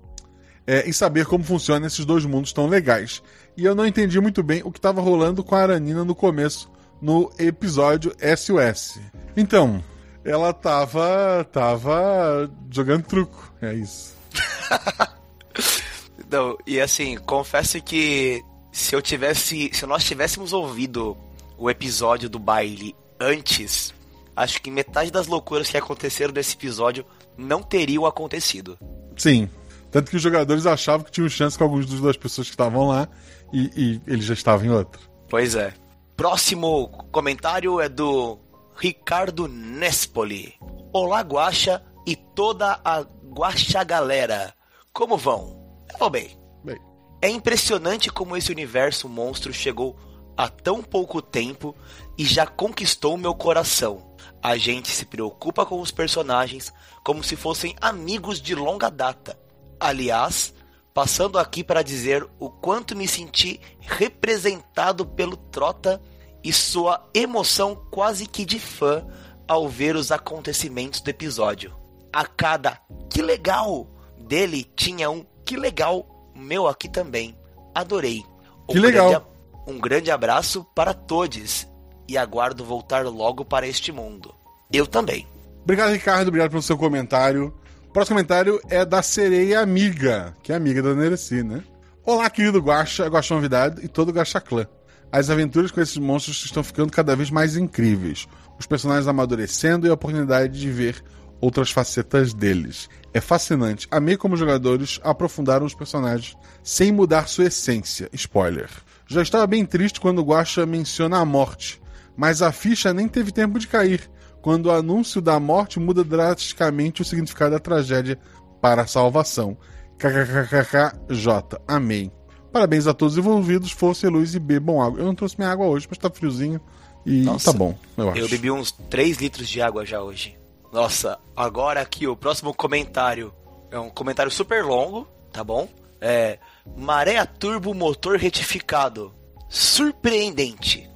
é, em saber como funcionam esses dois mundos tão legais. E eu não entendi muito bem o que estava rolando com a Aranina no começo, no episódio SOS. Então, ela tava. tava jogando truco. É isso. Não, e assim, confesso que se eu tivesse. Se nós tivéssemos ouvido o episódio do baile antes, acho que metade das loucuras que aconteceram nesse episódio não teriam acontecido. Sim. Tanto que os jogadores achavam que tinham chance com algumas das pessoas que estavam lá e, e eles já estavam em outro. Pois é. Próximo comentário é do Ricardo Nespoli. Olá, Guaxa e toda a Guaxa galera. Como vão? Bem. Bem. É impressionante como esse universo monstro chegou há tão pouco tempo e já conquistou meu coração. A gente se preocupa com os personagens como se fossem amigos de longa data. Aliás, passando aqui para dizer o quanto me senti representado pelo Trota e sua emoção quase que de fã ao ver os acontecimentos do episódio. A cada que legal dele tinha um que legal meu aqui também. Adorei. Um Que legal. grande um grande abraço para todos e aguardo voltar logo para este mundo. Eu também. Obrigado, Ricardo. Obrigado pelo seu comentário. O próximo comentário é da Sereia Amiga, que é amiga da Nereci, né? Olá, querido Guaxa, Guaxa Novidade e todo Guaxa Clã. As aventuras com esses monstros estão ficando cada vez mais incríveis. Os personagens amadurecendo e a oportunidade de ver outras facetas deles. É fascinante. Amei como os jogadores aprofundaram os personagens sem mudar sua essência. Spoiler. Já estava bem triste quando o Guaxa menciona a morte, mas a ficha nem teve tempo de cair, quando o anúncio da morte muda drasticamente o significado da tragédia para a salvação. KKKKJ. Amei. Parabéns a todos os envolvidos, força e luz e bebam água. Eu não trouxe minha água hoje, mas tá friozinho e Nossa, tá bom, eu acho. Eu bebi uns 3 litros de água já hoje. Nossa, agora aqui o próximo comentário é um comentário super longo, tá bom? É Maré Turbo Motor Retificado. Surpreendente.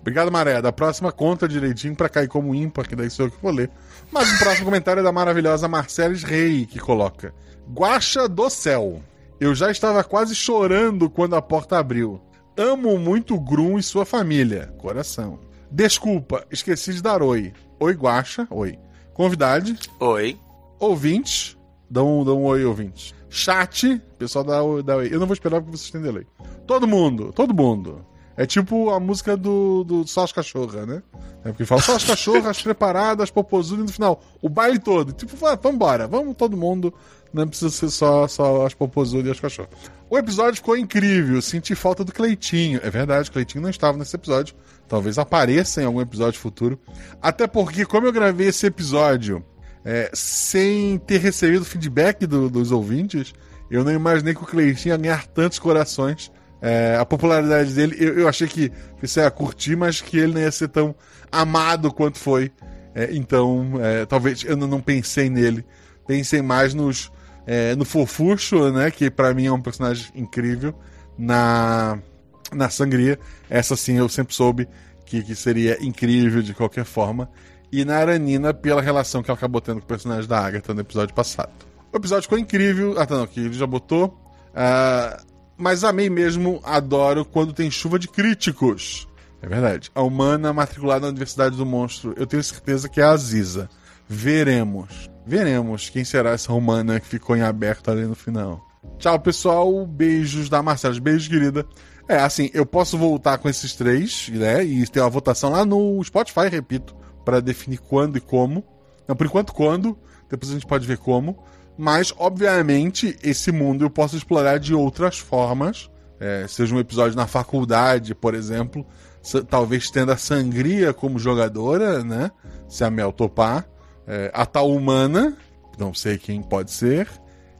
Obrigado, Maré. Da próxima conta direitinho pra cair como ímpar, que daí sou eu que vou ler. Mas o próximo comentário é da maravilhosa Marceles Rei, que coloca: Guacha do céu. Eu já estava quase chorando quando a porta abriu. Amo muito o Grum e sua família. Coração. Desculpa, esqueci de dar oi. Oi, Guacha. Oi. Convidade. Oi. Ouvintes. Dá um, dá um oi, ouvintes. Chat. Pessoal dá oi. Eu não vou esperar porque vocês têm delay. Todo mundo, todo mundo. É tipo a música do, do Só as Cachorras, né? É porque fala só as cachorras preparadas, popozudas no final. O baile todo. Tipo, vai, vambora, vamos todo mundo. Não precisa ser só, só as popozudas e as cachorras. O episódio ficou incrível. Senti falta do Cleitinho. É verdade, Cleitinho não estava nesse episódio. Talvez apareça em algum episódio futuro. Até porque, como eu gravei esse episódio é, sem ter recebido feedback do, dos ouvintes, eu não imaginei que o Cleitinho ia ganhar tantos corações. É, a popularidade dele, eu, eu, achei que você ia curtir, mas que ele não ia ser tão amado quanto foi. É, então, é, talvez eu não pensei nele. Pensei mais nos, é, no Fofuxo, né? Que para mim é um personagem incrível. Na, na Sangria, essa sim eu sempre soube que, que seria incrível de qualquer forma. E na Aranina, pela relação que ela acabou tendo com o personagem da Agatha no episódio passado. O episódio ficou incrível. Ah, tá, não, que ele já botou. Uh, mas amei mesmo, adoro quando tem chuva de críticos. É verdade. A humana matriculada na Universidade do Monstro, eu tenho certeza que é a Aziza. Veremos. Veremos quem será essa humana que ficou em aberto ali no final. Tchau, pessoal. Beijos da Marcela. Beijos, querida. É, assim, eu posso voltar com esses três, né? E ter uma votação lá no Spotify, repito, para definir quando e como. Não, por enquanto, quando. Depois a gente pode ver como. Mas, obviamente, esse mundo eu posso explorar de outras formas. É, seja um episódio na faculdade, por exemplo. Talvez tendo a sangria como jogadora, né? Se a Mel topar. É, a tal humana, não sei quem pode ser.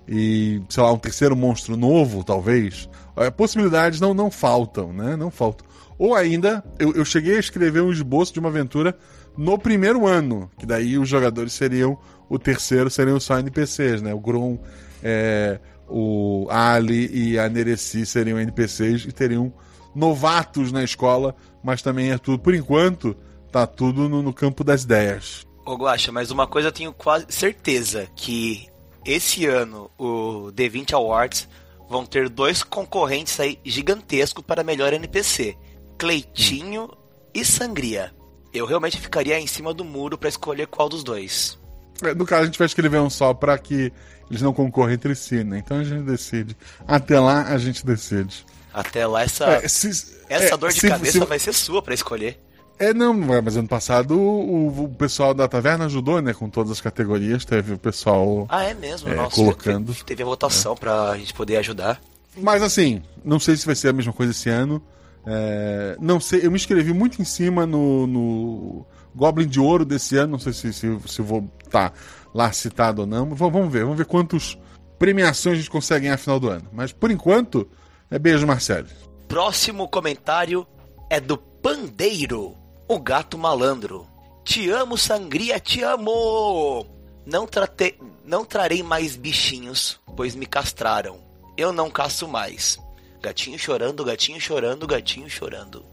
E, sei lá, um terceiro monstro novo, talvez. É, possibilidades não, não faltam, né? Não faltam. Ou ainda, eu, eu cheguei a escrever um esboço de uma aventura no primeiro ano, que daí os jogadores seriam o terceiro seriam só NPCs, né? O Grom, é, o Ali e a Nereci seriam NPCs e teriam novatos na escola, mas também é tudo, por enquanto, tá tudo no, no campo das ideias. Ô Guaxa, mas uma coisa eu tenho quase certeza, que esse ano o D20 Awards vão ter dois concorrentes aí gigantescos para melhor NPC, Cleitinho hum. e Sangria. Eu realmente ficaria em cima do muro para escolher qual dos dois. É, no caso, a gente vai escrever um só para que eles não concorram entre si, né? Então a gente decide. Até lá, a gente decide. Até lá, essa, é, se, essa é, dor de se, cabeça se, vai ser sua para escolher. É, não, mas ano passado o, o, pessoal da taverna ajudou, né? Com todas as categorias, teve o pessoal. Ah, é mesmo? É, Nossa, colocando. Teve, teve a votação é. pra gente poder ajudar. Mas assim, não sei se vai ser a mesma coisa esse ano. É, não sei, eu me inscrevi muito em cima no, no Goblin de Ouro desse ano, não sei se, se, se vou estar tá lá citado ou não. Vamos ver, vamos ver quantas premiações a gente consegue ganhar final do ano. Mas por enquanto, é beijo, Marcelo. Próximo comentário é do Pandeiro, o gato malandro. Te amo, sangria, te amo! Não, trate... não trarei mais bichinhos, pois me castraram. Eu não caço mais. Gatinho chorando, gatinho chorando, gatinho chorando.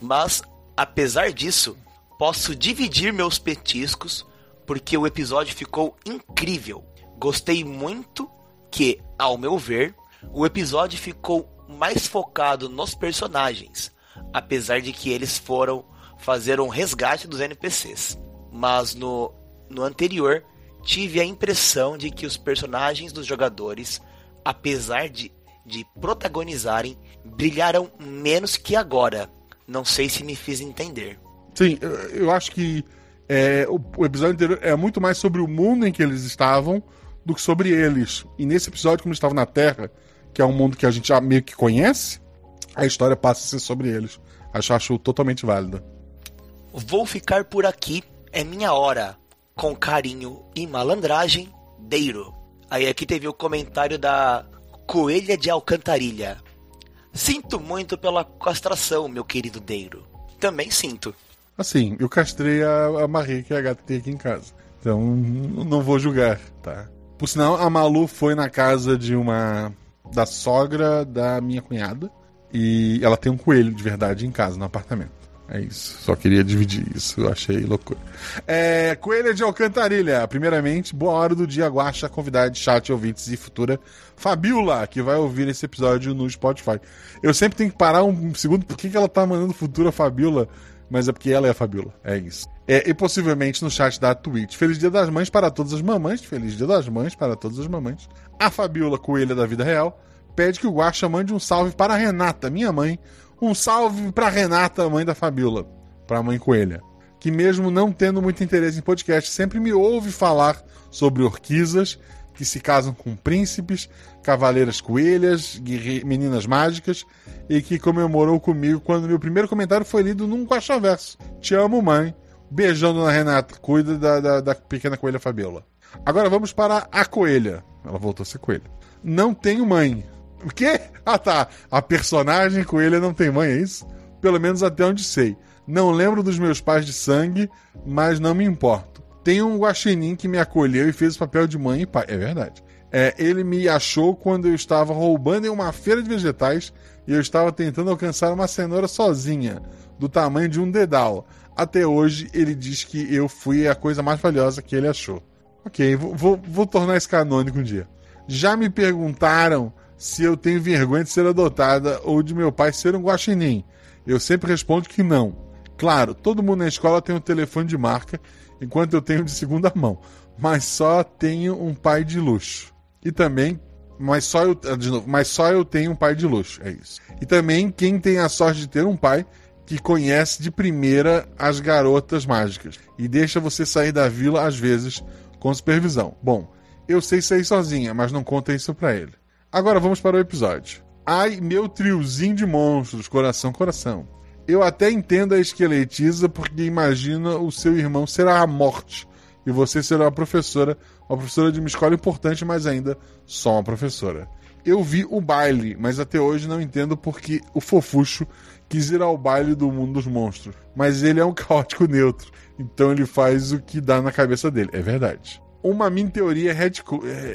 Mas, apesar disso, posso dividir meus petiscos porque o episódio ficou incrível. Gostei muito que, ao meu ver, o episódio ficou mais focado nos personagens, apesar de que eles foram fazer um resgate dos NPCs. Mas no, no anterior, tive a impressão de que os personagens dos jogadores, apesar de, de protagonizarem, brilharam menos que agora. Não sei se me fiz entender. Sim, eu acho que é, o, episódio anterior é muito mais sobre o mundo em que eles estavam do que sobre eles. E nesse episódio, como eles estavam na Terra, que é um mundo que a gente já meio que conhece, a história passa a ser sobre eles. Acho, acho totalmente válida. Vou ficar por aqui, é minha hora. Com carinho e malandragem, Deiro. Aí aqui teve o comentário da Coelha de Alcantarilha. Sinto muito pela castração, meu querido Deiro. Também sinto. Assim, eu castrei a, a Marie, que é a gata que tem aqui em casa. Então, não vou julgar, tá? Por sinal, a Malu foi na casa de uma. da sogra da minha cunhada. E ela tem um coelho de verdade em casa, no apartamento. É isso. Só queria dividir isso. Eu achei loucura. É, Coelha de Alcantarilha. Primeiramente, boa hora do dia, Guaxa, convidada de chat, ouvintes e futura Fabiola, que vai ouvir esse episódio no Spotify. Eu sempre tenho que parar um segundo. Por que ela tá mandando futura Fabiola? Mas é porque ela é a Fabiola. É isso. É, e possivelmente no chat da Twitch. Feliz Dia das Mães para todas as mamães. Feliz Dia das Mães para todas as mamães. A Fabiola Coelha da Vida Real pede que o Guaxa mande um salve para a Renata, minha mãe, Um salve pra Renata, mãe da Fabiola, pra mãe coelha, que mesmo não tendo muito interesse em podcast, sempre me ouve falar sobre orquisas que se casam com príncipes, cavaleiras coelhas, meninas mágicas e que comemorou comigo quando meu primeiro comentário foi lido num Guaxaverso. Te amo, mãe. Beijão, dona Renata. Cuida da, da, da pequena coelha Fabiola. Agora vamos para a coelha. Ela voltou a ser coelha. Não tenho mãe. O quê? Ah tá. A personagem coelha não tem mãe, é isso? Pelo menos até onde sei. Não lembro dos meus pais de sangue, mas não me importo. Tem um guaxinim que me acolheu e fez o papel de mãe e pai. É verdade. É, ele me achou quando eu estava roubando em uma feira de vegetais e eu estava tentando alcançar uma cenoura sozinha, do tamanho de um dedal. Até hoje ele diz que eu fui a coisa mais valiosa que ele achou. Ok, vou, vou, vou tornar isso canônico um dia. Já me perguntaram se eu tenho vergonha de ser adotada ou de meu pai ser um guaxinim. Eu sempre respondo que não. Claro, todo mundo na escola tem um telefone de marca enquanto eu tenho de segunda mão. Mas só tenho um pai de luxo. E também, mas só eu, ah, de novo, mas só eu tenho um pai de luxo, é isso. E também quem tem a sorte de ter um pai que conhece de primeira as garotas mágicas e deixa você sair da vila às vezes com supervisão. Bom, eu sei sair sozinha, mas não conta isso para ele. Agora vamos para o episódio. Ai, meu triozinho de monstros, coração, coração. Eu até entendo a esqueletiza porque imagina o seu irmão será a morte e você será uma professora, uma professora de uma escola importante, mas ainda só uma professora. Eu vi o baile, mas até hoje não entendo porque o fofucho quis ir ao baile do mundo dos monstros. Mas ele é um caótico neutro, então ele faz o que dá na cabeça dele. É verdade. Uma mini teoria head,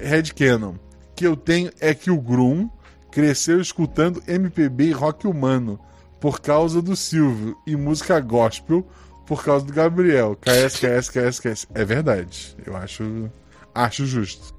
headcanon que eu tenho é que o Grum cresceu escutando MPB e rock humano por causa do Silvio e música gospel por causa do Gabriel. KS, KS, KS, KS. É verdade. Eu acho, acho justo.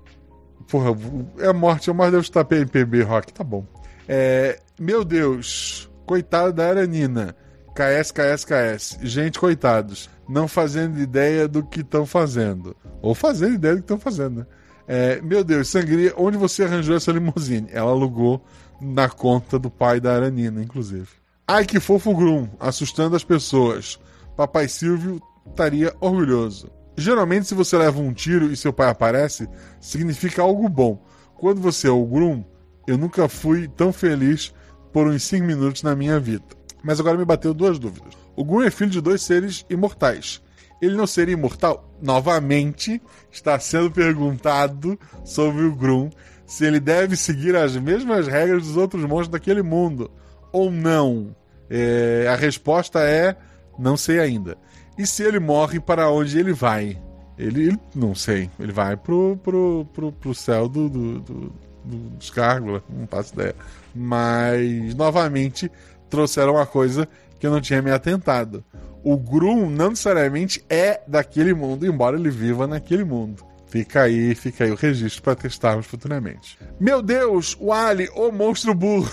Porra, é morte, é mais Deus tá PMPB rock, tá bom. É, meu Deus, coitado da Aranina. KS, KS, KS. Gente, coitados. Não fazendo ideia do que estão fazendo. Ou fazendo ideia do que estão fazendo, né? É, meu Deus, Sangria, onde você arranjou essa limusine? Ela alugou na conta do pai da Aranina, inclusive. Ai que fofo Grum, assustando as pessoas. Papai Silvio estaria orgulhoso. Geralmente, se você leva um tiro e seu pai aparece, significa algo bom. Quando você é o Grum, eu nunca fui tão feliz por uns 5 minutos na minha vida. Mas agora me bateu duas dúvidas. O Grum é filho de dois seres imortais. Ele não seria imortal? Novamente, está sendo perguntado sobre o Grum se ele deve seguir as mesmas regras dos outros monstros daquele mundo ou não? É, a resposta é não sei ainda. E se ele morre, para onde ele vai? Ele, ele não sei. Ele vai pro, pro, pro, pro céu do, do, do, dos Gárgula, não faço ideia. Mas, novamente, trouxeram uma coisa que eu não tinha me atentado. O Grum não necessariamente é daquele mundo, embora ele viva naquele mundo. Fica aí, fica aí o registro para testarmos futuramente. Meu Deus, o Ali, o monstro burro.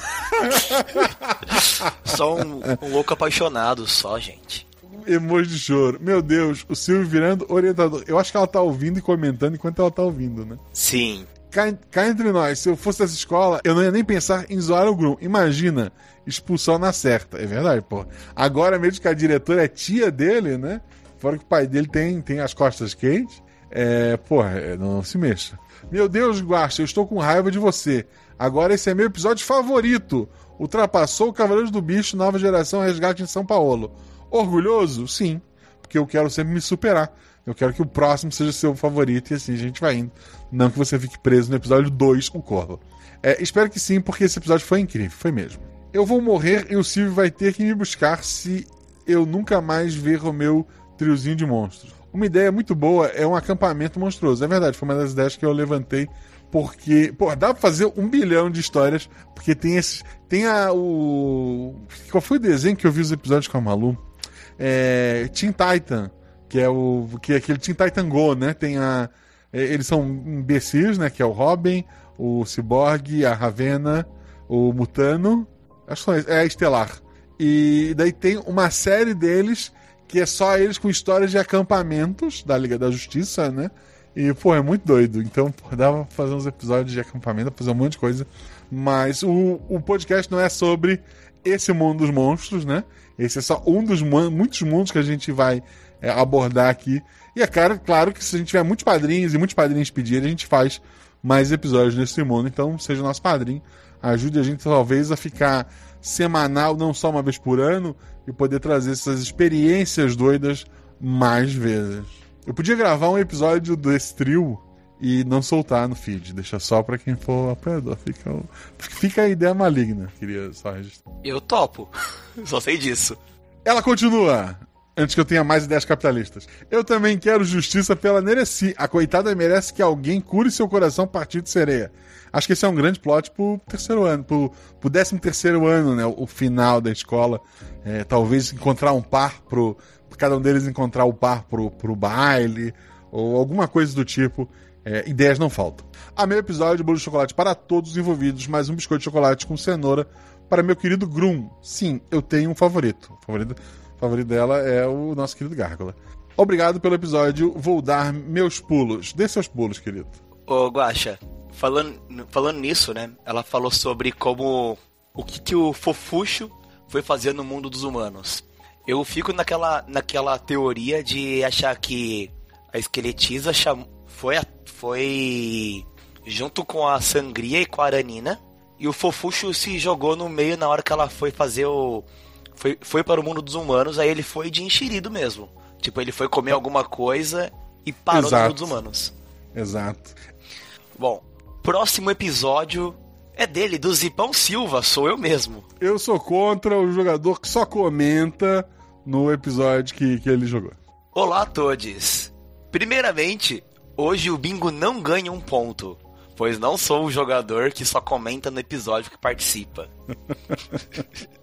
só um, um, louco apaixonado, só, gente. Emoji de choro. Meu Deus, o Silvio virando orientador. Eu acho que ela tá ouvindo e comentando enquanto ela tá ouvindo, né? Sim. Cá, cá entre nós, se eu fosse dessa escola, eu não ia nem pensar em zoar o Grum. Imagina, expulsão na certa. É verdade, pô. Agora mesmo que a diretora é tia dele, né? Fora que o pai dele tem, tem as costas quentes. É, porra, é, não se mexa. Meu Deus, Guacha, eu estou com raiva de você. Agora esse é meu episódio favorito. Ultrapassou o Cavaleiros do Bicho, nova geração resgate em São Paulo. Orgulhoso? Sim, porque eu quero sempre me superar. Eu quero que o próximo seja seu favorito e assim a gente vai indo. Não que você fique preso no episódio 2 com o Corvo. É, espero que sim, porque esse episódio foi incrível, foi mesmo. Eu vou morrer e o Silvio vai ter que me buscar se eu nunca mais ver o meu triozinho de monstros. Uma ideia muito boa é um acampamento monstruoso. É verdade, foi uma das ideias que eu levantei. Porque, pô, dá pra fazer um bilhão de histórias. Porque tem esses. Tem a. O. Qual foi o desenho que eu vi os episódios com a Malu? É. Teen Titan. Que é o. Que é aquele Teen Titan Go, né? Tem a. É, eles são imbecis, né? Que é o Robin, o Cyborg, a Ravena, o Mutano. Acho que é a Estelar. E daí tem uma série deles que é só eles com histórias de acampamentos da Liga da Justiça, né? E, pô, é muito doido. Então, pô, dava pra fazer uns episódios de acampamento, fazer um monte de coisa Mas o, o podcast não é sobre esse mundo dos monstros, né? Esse é só um dos muitos mundos que a gente vai é, abordar aqui. E é claro, claro que se a gente tiver muitos padrinhos e muitos padrinhos pedirem, a gente faz mais episódios desse mundo. Então, seja nosso padrinho. Ajude a gente, talvez, a ficar semanal, não só uma vez por ano, e poder trazer essas experiências doidas mais vezes. Eu podia gravar um episódio desse trio e não soltar no feed, deixa só para quem for apoiador. Fica, fica a ideia maligna, queria só registrar. Eu topo, só sei disso. Ela continua. Antes que eu tenha mais ideias capitalistas. Eu também quero justiça pela Nereci. A coitada merece que alguém cure seu coração partido de sereia. Acho que esse é um grande plot pro terceiro ano, pro, pro décimo terceiro ano, né? O final da escola. É, talvez encontrar um par pro. Cada um deles encontrar o par pro, pro baile, ou alguma coisa do tipo. É, ideias não faltam. Amei o episódio de bolo de chocolate para todos os envolvidos, mais um biscoito de chocolate com cenoura para meu querido Grum. Sim, eu tenho um favorito. Favorito, favorito dela é o nosso querido Gárgula. Obrigado pelo episódio. Vou dar meus pulos. Dê seus pulos, querido. Ô, Guaxa, falando, falando nisso, né? Ela falou sobre como. O que, que o Fofuxo foi fazer no mundo dos humanos. Eu fico naquela, naquela teoria de achar que a esqueletiza foi, foi junto com a Sangria e com a Aranina. E o Fofuxo se jogou no meio na hora que ela foi fazer o. Foi, foi para o mundo dos humanos, aí ele foi de enxerido mesmo. Tipo, ele foi comer alguma coisa e parou Exato. no mundo dos humanos. Exato. Bom, próximo episódio é dele, do Zipão Silva, sou eu mesmo. Eu sou contra o jogador que só comenta no episódio que, que ele jogou. Olá a todos. Primeiramente, Hoje o bingo não ganha um ponto, pois não sou o jogador que só comenta no episódio que participa.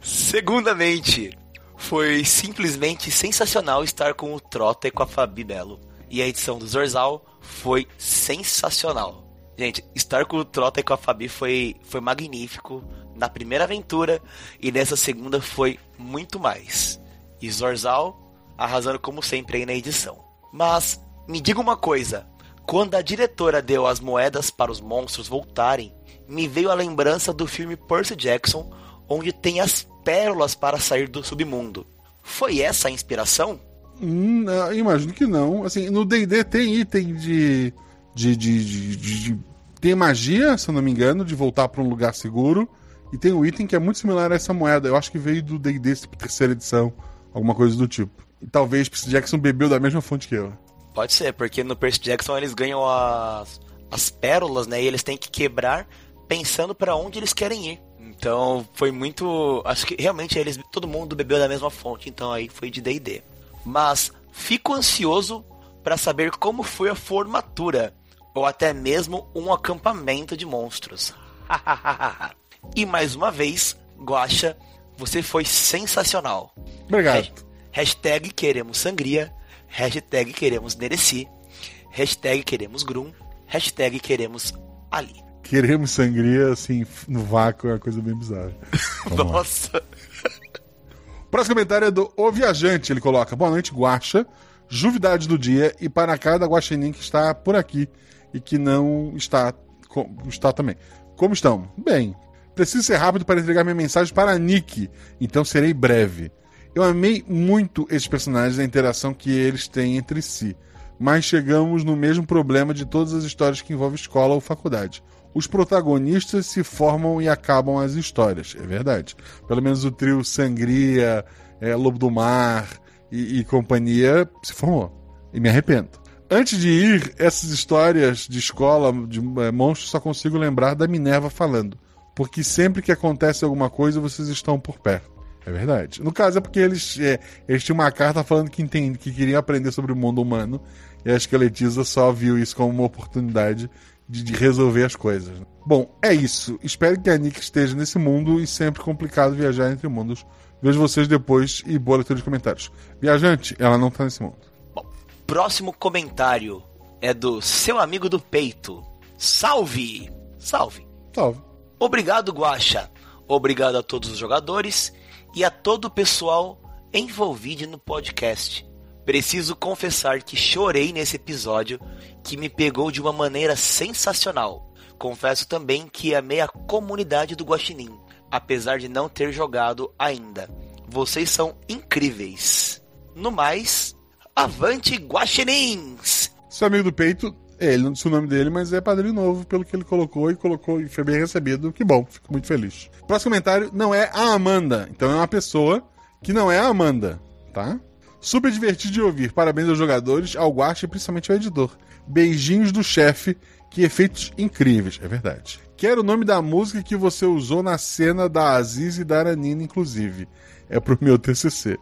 Segundamente, foi simplesmente sensacional estar com o Trota e com a Fabi Belo. E a edição do Zorzal foi sensacional. Gente, estar com o Trota e com a Fabi foi, foi magnífico na primeira aventura e nessa segunda foi muito mais. E Zorzal arrasando como sempre aí na edição. Mas me diga uma coisa. Quando a diretora deu as moedas para os monstros voltarem, me veio a lembrança do filme Percy Jackson, onde tem as pérolas para sair do submundo. Foi essa a inspiração? Hum, imagino que não. Assim, no D&D tem item de de, de, de, de, Tem magia, se eu não me engano, de voltar para um lugar seguro. E tem um item que é muito similar a essa moeda. Eu acho que veio do D&D tipo, terceira edição. Alguma coisa do tipo. E talvez Percy Jackson bebeu da mesma fonte que eu. Pode ser, porque no Percy Jackson eles ganham as, as pérolas, né? E eles têm que quebrar pensando para onde eles querem ir. Então foi muito. Acho que realmente eles. Todo mundo bebeu da mesma fonte, então aí foi de DD. Mas fico ansioso para saber como foi a formatura. Ou até mesmo um acampamento de monstros. e mais uma vez, Guacha, você foi sensacional. Obrigado. Hashtag queremos sangria hashtag queremos Nereci, hashtag queremos Grum, hashtag queremos Ali. Queremos sangria, assim, no vácuo é uma coisa bem bizarra. Nossa. Próximo comentário é do O Viajante. Ele coloca: Boa noite, Guacha. Juvidade do dia e para cada guaxinim que está por aqui e que não está, está também. Como estão? Bem. Preciso ser rápido para entregar minha mensagem para a Nick, então serei breve. Eu amei muito esses personagens, a interação que eles têm entre si. Mas chegamos no mesmo problema de todas as histórias que envolvem escola ou faculdade. Os protagonistas se formam e acabam as histórias, é verdade. Pelo menos o trio Sangria, é, Lobo do Mar e, e companhia se formou. E me arrependo. Antes de ir, essas histórias de escola, de é, monstros, só consigo lembrar da Minerva falando. Porque sempre que acontece alguma coisa, vocês estão por perto. É verdade. No caso é porque eles, é, eles tinham uma carta falando que, entende, que queriam aprender sobre o mundo humano. E a Letícia só viu isso como uma oportunidade de, de, resolver as coisas. Bom, é isso. Espero que a Nick esteja nesse mundo e sempre complicado viajar entre mundos. Vejo vocês depois e boa leitura de comentários. Viajante, ela não tá nesse mundo. Bom, próximo comentário é do seu amigo do peito. Salve! Salve! Salve! Obrigado, Guacha. Obrigado a todos os jogadores e a todo o pessoal envolvido no podcast. Preciso confessar que chorei nesse episódio que me pegou de uma maneira sensacional, Confesso também que amei a comunidade do Guaxinim, apesar de não ter jogado ainda. Vocês são incríveis. No mais, avante Guaxinins! Seu amigo do peito, é, ele não disse o nome dele, mas é padrinho novo, pelo que ele colocou e colocou e foi bem recebido. Que bom, fico muito feliz. Próximo comentário não é a Amanda, então é uma pessoa que não é a Amanda, tá? Super divertido de ouvir. Parabéns aos jogadores, ao Guache e principalmente ao editor. Beijinhos do chefe, que efeitos incríveis, é verdade. Quero o nome da música que você usou na cena da Aziz e da Aranina, inclusive. É pro meu TCC.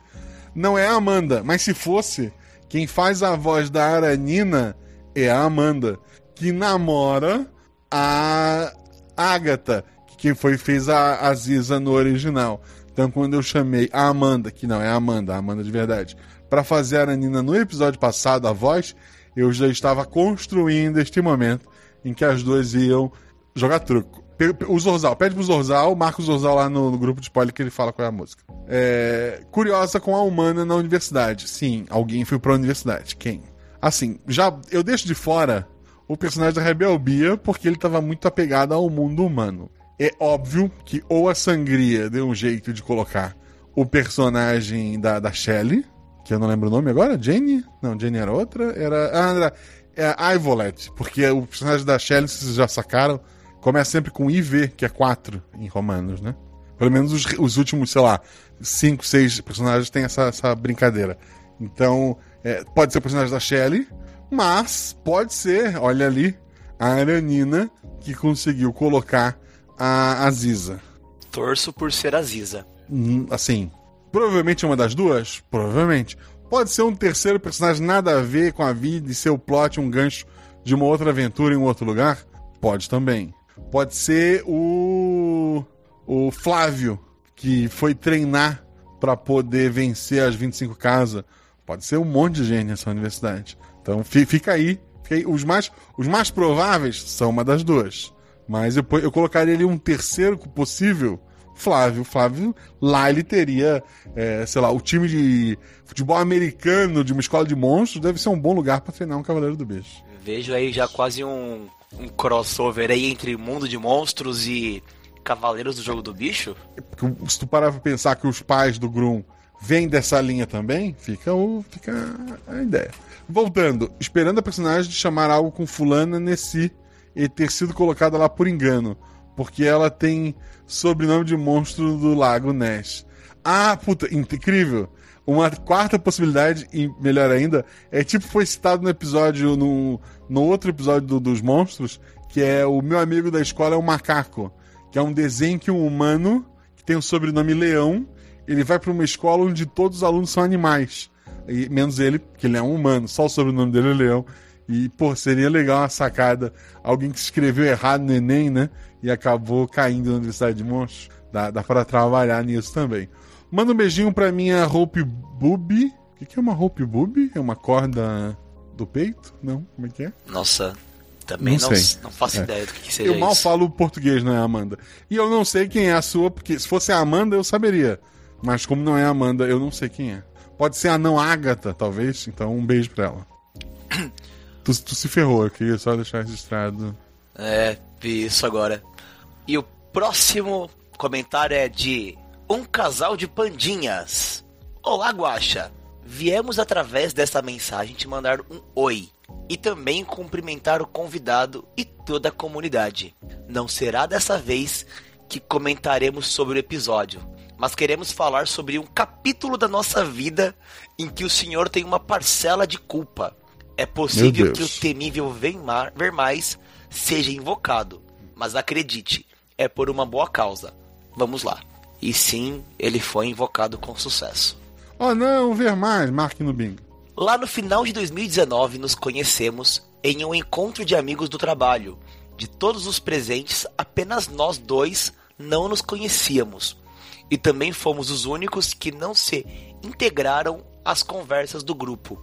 Não é a Amanda, mas se fosse, quem faz a voz da Aranina é a Amanda, que namora a Agatha, que foi fez a Aziza no original. Então, quando eu chamei a Amanda, que não é a Amanda, a Amanda de verdade, para fazer a Aranina no episódio passado, a voz, eu já estava construindo este momento em que as duas iam jogar truco. O Zorzal, pede pro Zorzal, marca o Zorzal lá no, no, grupo de spoiler que ele fala qual é a música. É, curiosa com a humana na universidade. Sim, alguém foi pra universidade. Quem? Assim, já eu deixo de fora o personagem da Rebel Bia porque ele estava muito apegado ao mundo humano. É óbvio que ou a Sangria deu um jeito de colocar o personagem da, da Shelley, que eu não lembro o nome agora, Jane? Não, Jane era outra, era. Ah, era é a Ivolet, porque o personagem da Shelley, vocês já sacaram, começa sempre com IV, que é 4 em romanos, né? Pelo menos os, os últimos, sei lá, 5, 6 personagens têm essa, essa brincadeira. Então, é, pode ser o personagem da Shelley, mas pode ser, olha ali, a Aranina que conseguiu colocar a Aziza. Torço por ser Aziza. Hum, assim, provavelmente uma das duas? Provavelmente. Pode ser um terceiro personagem nada a ver com a vida e seu plot um gancho de uma outra aventura em um outro lugar? Pode também. Pode ser o o Flávio que foi treinar para poder vencer as 25 casas. Pode ser um monte de gente nessa universidade. Então fica aí, fica aí. Os, mais, os mais prováveis são uma das duas. Mas eu, eu colocaria ali um terceiro possível Flávio. Flávio, lá ele teria, é, sei lá, o time de futebol americano de uma escola de monstros deve ser um bom lugar para treinar um Cavaleiro do Beijo. Vejo aí já quase um, um crossover aí entre Mundo de Monstros e Cavaleiros do Jogo do Bicho. Se tu parar pra pensar que os pais do Grum vêm dessa linha também, fica, o, fica a ideia. Voltando, esperando a personagem de chamar algo com fulana Nessi e ter sido colocada lá por engano porque ela tem sobrenome de monstro do lago Ness. Ah, puta, incrível! Uma quarta possibilidade, e melhor ainda, é tipo foi citado no episódio, no, no outro episódio do, dos monstros, que é o meu amigo da escola é um macaco, que é um desenho que um humano, que tem o sobrenome Leão, ele vai para uma escola onde todos os alunos são animais. E, menos ele, que ele é um humano, só o sobrenome dele é Leão. E, pô, seria legal uma sacada. Alguém que escreveu errado no Enem, né? E acabou caindo na Universidade de Monstros. Dá, dá pra trabalhar nisso também. Manda um beijinho pra minha Hope Boob. O que, que é uma Hope Boob? É uma corda do peito? Não? Como é que é? Nossa, também não, não, não faço é. ideia do que, que seja Eu mal isso. falo português, não é Amanda. E eu não sei quem é a sua, porque se fosse a Amanda eu saberia. Mas como não é a Amanda, eu não sei quem é. Pode ser a não Ágata, talvez. Então um beijo pra ela. Tu, tu se ferrou, eu queria só deixar registrado. É, vi isso agora. E o próximo comentário é de um casal de pandinhas. Olá, Guaxa. Viemos através dessa mensagem te mandar um oi e também cumprimentar o convidado e toda a comunidade. Não será dessa vez que comentaremos sobre o episódio, mas queremos falar sobre um capítulo da nossa vida em que o senhor tem uma parcela de culpa. É possível que o temível Vermais seja invocado, mas acredite, é por uma boa causa. Vamos lá. E sim, ele foi invocado com sucesso. Oh não, Vermais, marque no bingo. Lá no final de 2019 nos conhecemos em um encontro de amigos do trabalho. De todos os presentes, apenas nós dois não nos conhecíamos. E também fomos os únicos que não se integraram às conversas do grupo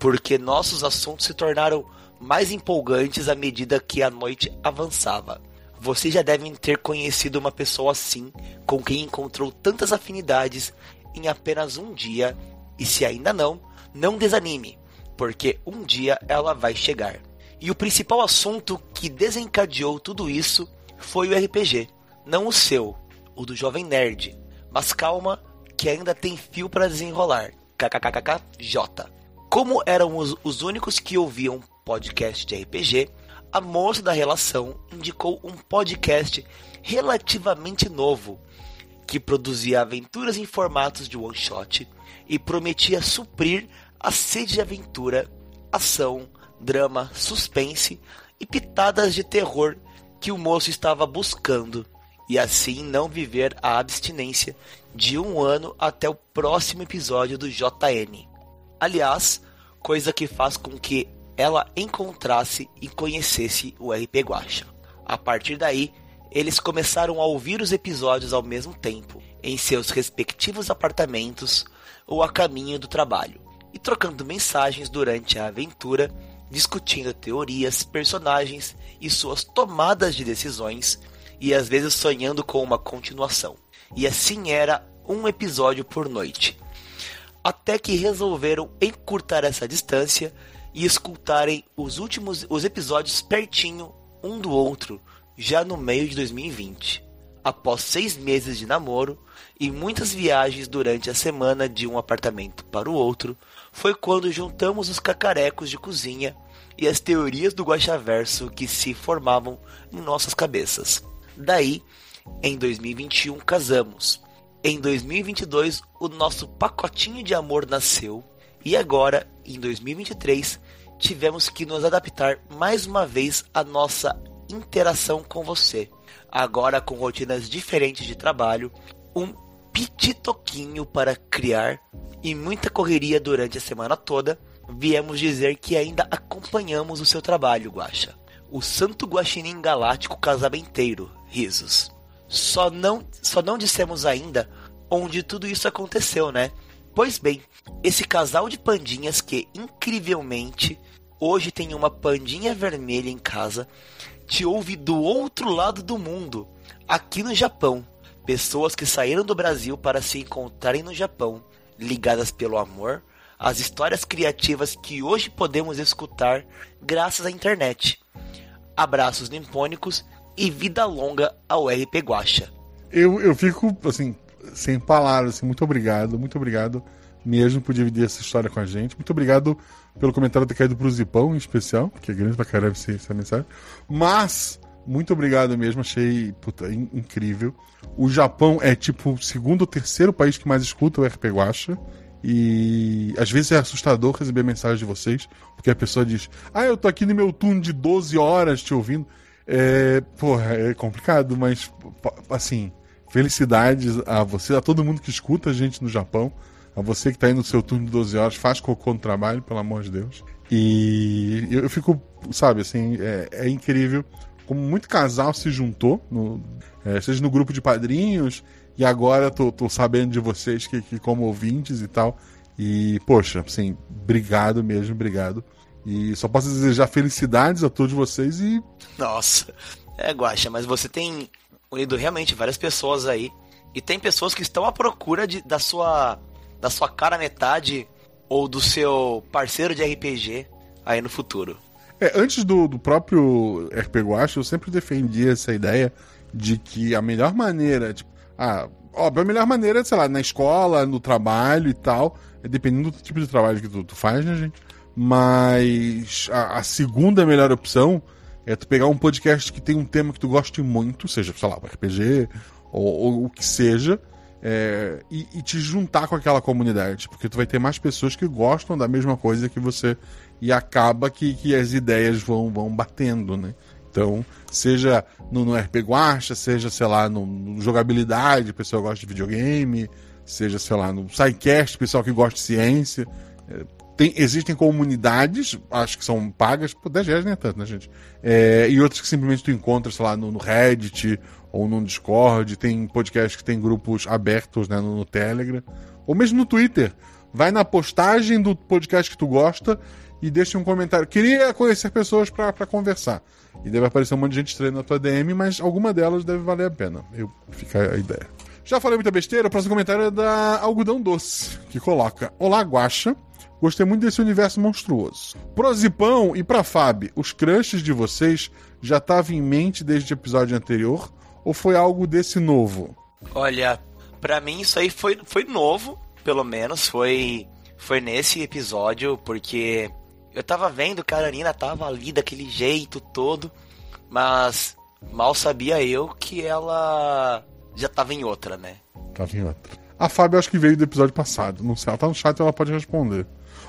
porque nossos assuntos se tornaram mais empolgantes à medida que a noite avançava. Vocês já devem ter conhecido uma pessoa assim, com quem encontrou tantas afinidades em apenas um dia, e se ainda não, não desanime, porque um dia ela vai chegar. E o principal assunto que desencadeou tudo isso foi o RPG. Não o seu, o do Jovem Nerd. Mas calma, que ainda tem fio para desenrolar. KKKKJ. Como éramos os únicos que ouviam podcast de RPG, a moça da relação indicou um podcast relativamente novo que produzia aventuras em formatos de one shot e prometia suprir a sede de aventura, ação, drama, suspense e pitadas de terror que o moço estava buscando, e assim não viver a abstinência de um ano até o próximo episódio do JN. Aliás, coisa que faz com que ela encontrasse e conhecesse o RP Guacha. A partir daí, eles começaram a ouvir os episódios ao mesmo tempo, em seus respectivos apartamentos ou a caminho do trabalho, e trocando mensagens durante a aventura, discutindo teorias, personagens e suas tomadas de decisões, e às vezes sonhando com uma continuação. E assim era um episódio por noite. Até que resolveram encurtar essa distância e escutarem os últimos os episódios pertinho um do outro, já no meio de 2020. Após seis meses de namoro e muitas viagens durante a semana de um apartamento para o outro, foi quando juntamos os cacarecos de cozinha e as teorias do Guaxaverso que se formavam em nossas cabeças. Daí, em 2021 casamos. Em 2022 o nosso pacotinho de amor nasceu e agora, em 2023, tivemos que nos adaptar mais uma vez à nossa interação com você. Agora com rotinas diferentes de trabalho, um pititoquinho para criar e muita correria durante a semana toda, viemos dizer que ainda acompanhamos o seu trabalho, Guaxa. O Santo Guaxinim Galáctico Casamenteiro, risos. Só não, só não dissemos ainda onde tudo isso aconteceu, né? Pois bem, esse casal de pandinhas que incrivelmente hoje tem uma pandinha vermelha em casa te ouve do outro lado do mundo, aqui no Japão. Pessoas que saíram do Brasil para se encontrarem no Japão, ligadas pelo amor, as histórias criativas que hoje podemos escutar graças à internet. Abraços nimpônicos e vida longa ao RP Guacha. Eu, eu fico, assim, sem palavras, assim, muito obrigado, muito obrigado mesmo por dividir essa história com a gente. Muito obrigado pelo comentário ter caído pro Zipão, em especial, porque é grande pra caramba essa, essa mensagem. Mas, muito obrigado mesmo, achei puta, in, incrível. O Japão é tipo o segundo ou terceiro país que mais escuta o RP Guacha. E às vezes é assustador receber mensagem de vocês, porque a pessoa diz: Ah, eu tô aqui no meu turno de 12 horas te ouvindo. É, porra, é complicado, mas assim, felicidades a você, a todo mundo que escuta a gente no Japão. A você que está aí no seu turno de 12 horas, faz cocô no trabalho, pelo amor de Deus. E eu, eu fico, sabe, assim, é, é, incrível como muito casal se juntou, no, é, seja no grupo de padrinhos, e agora tô, tô sabendo de vocês que, que como ouvintes e tal. E, poxa, assim, obrigado mesmo, obrigado. E só posso desejar felicidades a todos vocês e. Nossa, é, Guaxa, mas você tem unido realmente várias pessoas aí. E tem pessoas que estão à procura de, da sua da sua cara metade ou do seu parceiro de RPG aí no futuro. É, antes do, do próprio RP Guacha, eu sempre defendi essa ideia de que a melhor maneira, tipo, ah, óbvio, a melhor maneira é, sei lá, na escola, no trabalho e tal, é dependendo do tipo de trabalho que tu, tu faz, né, gente? Mas a, a, segunda melhor opção é tu pegar um podcast que tem um tema que tu goste muito, seja, sei lá, um RPG ou, ou o que seja, é, e, e, te juntar com aquela comunidade, porque tu vai ter mais pessoas que gostam da mesma coisa que você e acaba que, que as ideias vão, vão batendo, né? Então, seja no, no RP Guacha, seja, sei lá, no, no jogabilidade, pessoal gosta de videogame, seja, sei lá, no SciCast, pessoal que gosta de ciência. Tem, existem comunidades, acho que são pagas, por 10 reais nem é tanto, né, gente? É, e outras que simplesmente tu encontra, sei lá, no, no Reddit ou no Discord, tem podcast que tem grupos abertos né, no, no Telegram, ou mesmo no Twitter. Vai na postagem do podcast que tu gosta e deixa um comentário. Queria conhecer pessoas para conversar. E deve aparecer um monte de gente estranha na tua DM, mas alguma delas deve valer a pena. Eu, fica a ideia. Já falei muita besteira, o próximo comentário é da Algodão Doce, que coloca: Olá, Guacha. Gostei muito desse universo monstruoso. Pro Zipão e pra Fábio, os crushes de vocês já estavam em mente desde o episódio anterior? Ou foi algo desse novo? Olha, pra mim isso aí foi, foi novo, pelo menos. Foi, foi nesse episódio, porque eu tava vendo que a Arina tava ali daquele jeito todo, mas mal sabia eu que ela já tava em outra, né? Tava em outra. A Fábio acho que veio do episódio passado. Não sei, ela tá no chat ela pode responder.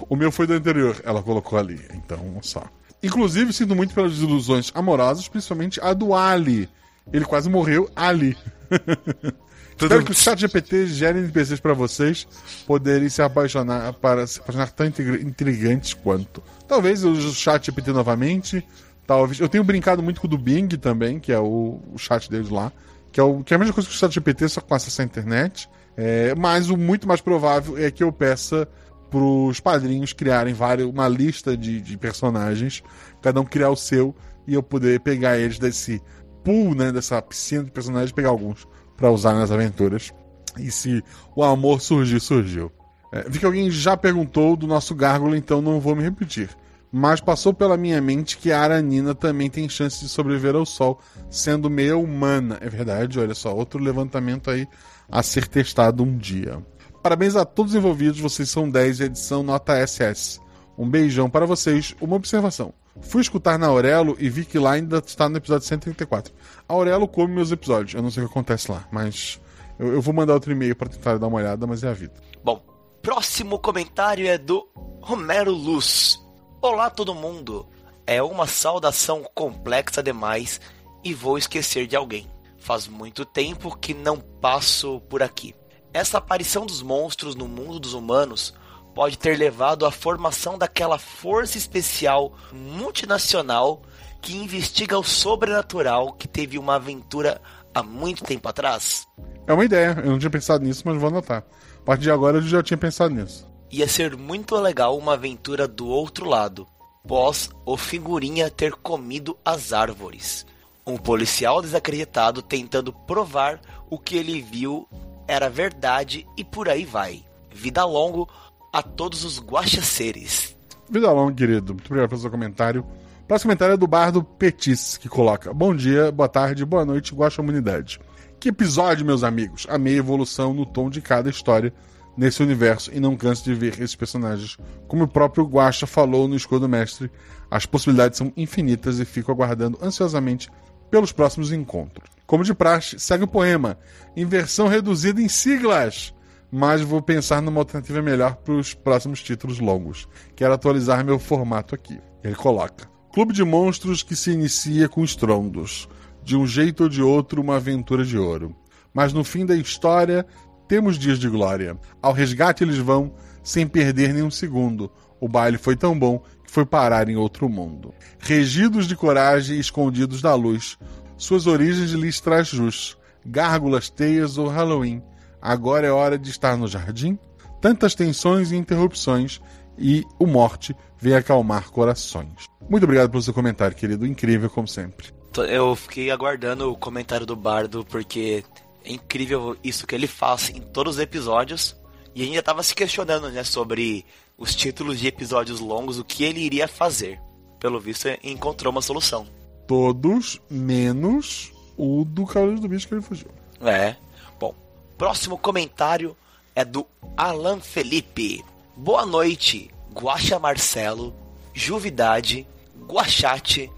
O meu foi do anterior, ela colocou ali. Então, só. Inclusive, sinto muito pelas desilusões amorosas, principalmente a do Ali. Ele quase morreu ali. Espero que o chat GPT gere NPCs para vocês poderem se apaixonar para se apaixonar tão intrigantes quanto. Talvez eu use o chat GPT novamente. Talvez. Eu tenho brincado muito com o do Bing também, que é o, o chat deles lá. Que é, o, que é a mesma coisa que o chat GPT, só com acesso à internet. É, mas o muito mais provável é que eu peça pros padrinhos criarem vários, uma lista de, de personagens, cada um criar o seu, e eu poder pegar eles desse pool, né, dessa piscina de personagens, pegar alguns para usar nas aventuras. E se o amor surgir, surgiu. É, vi que alguém já perguntou do nosso gárgula, então não vou me repetir. Mas passou pela minha mente que a Aranina também tem chance de sobreviver ao sol, sendo meia humana. É verdade, olha só, outro levantamento aí a ser testado um dia. Parabéns a todos os envolvidos, vocês são 10 edição nota SS. Um beijão para vocês. Uma observação. Fui escutar na Aurelo e vi que lá ainda está no episódio 134. A Aurelo come meus episódios. Eu não sei o que acontece lá, mas eu, eu vou mandar outro e-mail para tentar dar uma olhada, mas é a vida. Bom, próximo comentário é do Romero Luz. Olá todo mundo. É uma saudação complexa demais e vou esquecer de alguém. Faz muito tempo que não passo por aqui. Essa aparição dos monstros no mundo dos humanos pode ter levado à formação daquela força especial multinacional que investiga o sobrenatural que teve uma aventura há muito tempo atrás? É uma ideia, eu não tinha pensado nisso, mas vou anotar. A partir de agora eu já tinha pensado nisso. Ia ser muito legal uma aventura do outro lado, pós o figurinha ter comido as árvores. Um policial desacreditado tentando provar o que ele viu era verdade e por aí vai. Vida longo a todos os guaxaceres. Vida longa, querido. Muito obrigado pelo seu comentário. O próximo comentário é do Bardo Petis, que coloca: Bom dia, boa tarde, boa noite, guaxa humanidade. Que episódio, meus amigos. Amei a evolução no tom de cada história nesse universo e não canso de ver esses personagens. Como o próprio Guacha falou no Escudo Mestre, as possibilidades são infinitas e fico aguardando ansiosamente pelos próximos encontros. Como de praxe, segue o poema, em versão reduzida em siglas, mas vou pensar numa alternativa melhor para os próximos títulos longos. Quero atualizar meu formato aqui. Ele coloca: Clube de monstros que se inicia com estrondos. De um jeito ou de outro, uma aventura de ouro. Mas no fim da história, temos dias de glória. Ao resgate eles vão, sem perder nenhum segundo. O baile foi tão bom que foi parar em outro mundo. Regidos de coragem e escondidos da luz, suas origens lhes traz jus. Gárgulas, teias ou Halloween. Agora é hora de estar no jardim? Tantas tensões e interrupções, e o morte vem acalmar corações. Muito obrigado pelo seu comentário, querido. Incrível, como sempre. Eu fiquei aguardando o comentário do Bardo, porque é incrível isso que ele faz em todos os episódios. E ainda estava se questionando né, sobre os títulos de episódios longos, o que ele iria fazer. Pelo visto, encontrou uma solução todos, menos o do Cavaleiro do Bicho que ele fugiu. É. Bom, próximo comentário é do Alan Felipe. Boa noite, Guaxa Marcelo, Juvidade, Guachate,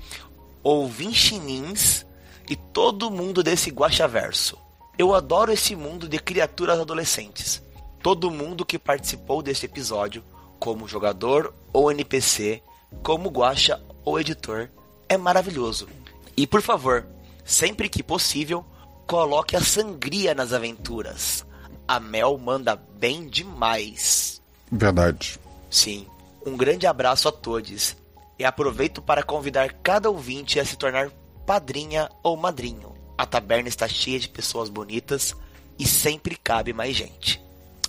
Ouvinchinins e todo mundo desse Guaxaverso. Eu adoro esse mundo de criaturas adolescentes. Todo mundo que participou desse episódio, como jogador ou NPC, como guacha ou editor, é maravilhoso. E por favor, sempre que possível, coloque a sangria nas aventuras. A Mel manda bem demais. Verdade. Sim. Um grande abraço a todos. E aproveito para convidar cada ouvinte a se tornar padrinha ou madrinho. A taberna está cheia de pessoas bonitas e sempre cabe mais gente.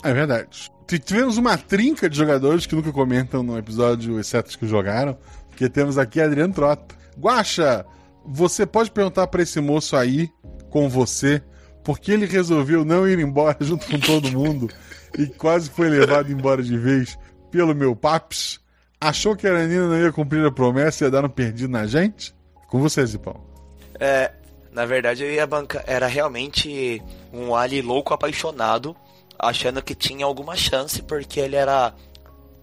É verdade. Tivemos uma trinca de jogadores que nunca comentam no episódio, exceto os que jogaram, porque temos aqui Adriano Trota, Guaxa, você pode perguntar para esse moço aí, com você, por que ele resolveu não ir embora junto com todo mundo e quase foi levado embora de vez pelo meu paps, achou que a Aranina não ia cumprir a promessa e ia dar um perdido na gente? Com você, Zipão. É, na verdade, eu ia bancar. Era realmente um Ali louco apaixonado, achando que tinha alguma chance, porque ele era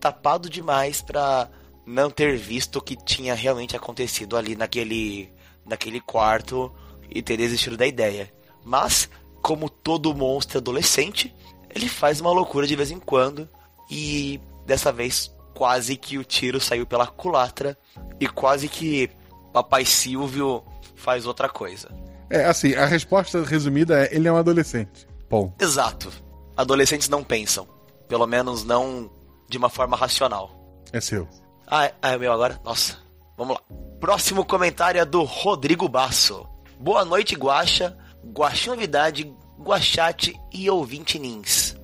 tapado demais pra não ter visto o que tinha realmente acontecido ali naquele, naquele quarto e ter desistido da ideia. Mas, como todo monstro adolescente, ele faz uma loucura de vez em quando e dessa vez quase que o tiro saiu pela culatra e quase que Papai Silvio faz outra coisa. É, assim, a resposta resumida é: ele é um adolescente. Bom. Exato. Adolescentes não pensam. Pelo menos não de uma forma racional. É seu. Ah, é, é meu agora? Nossa. Vamos lá. Próximo comentário é do Rodrigo Basso. Boa noite, Guaxa, Guaxinovidade, Guaxate e ouvinte Nins.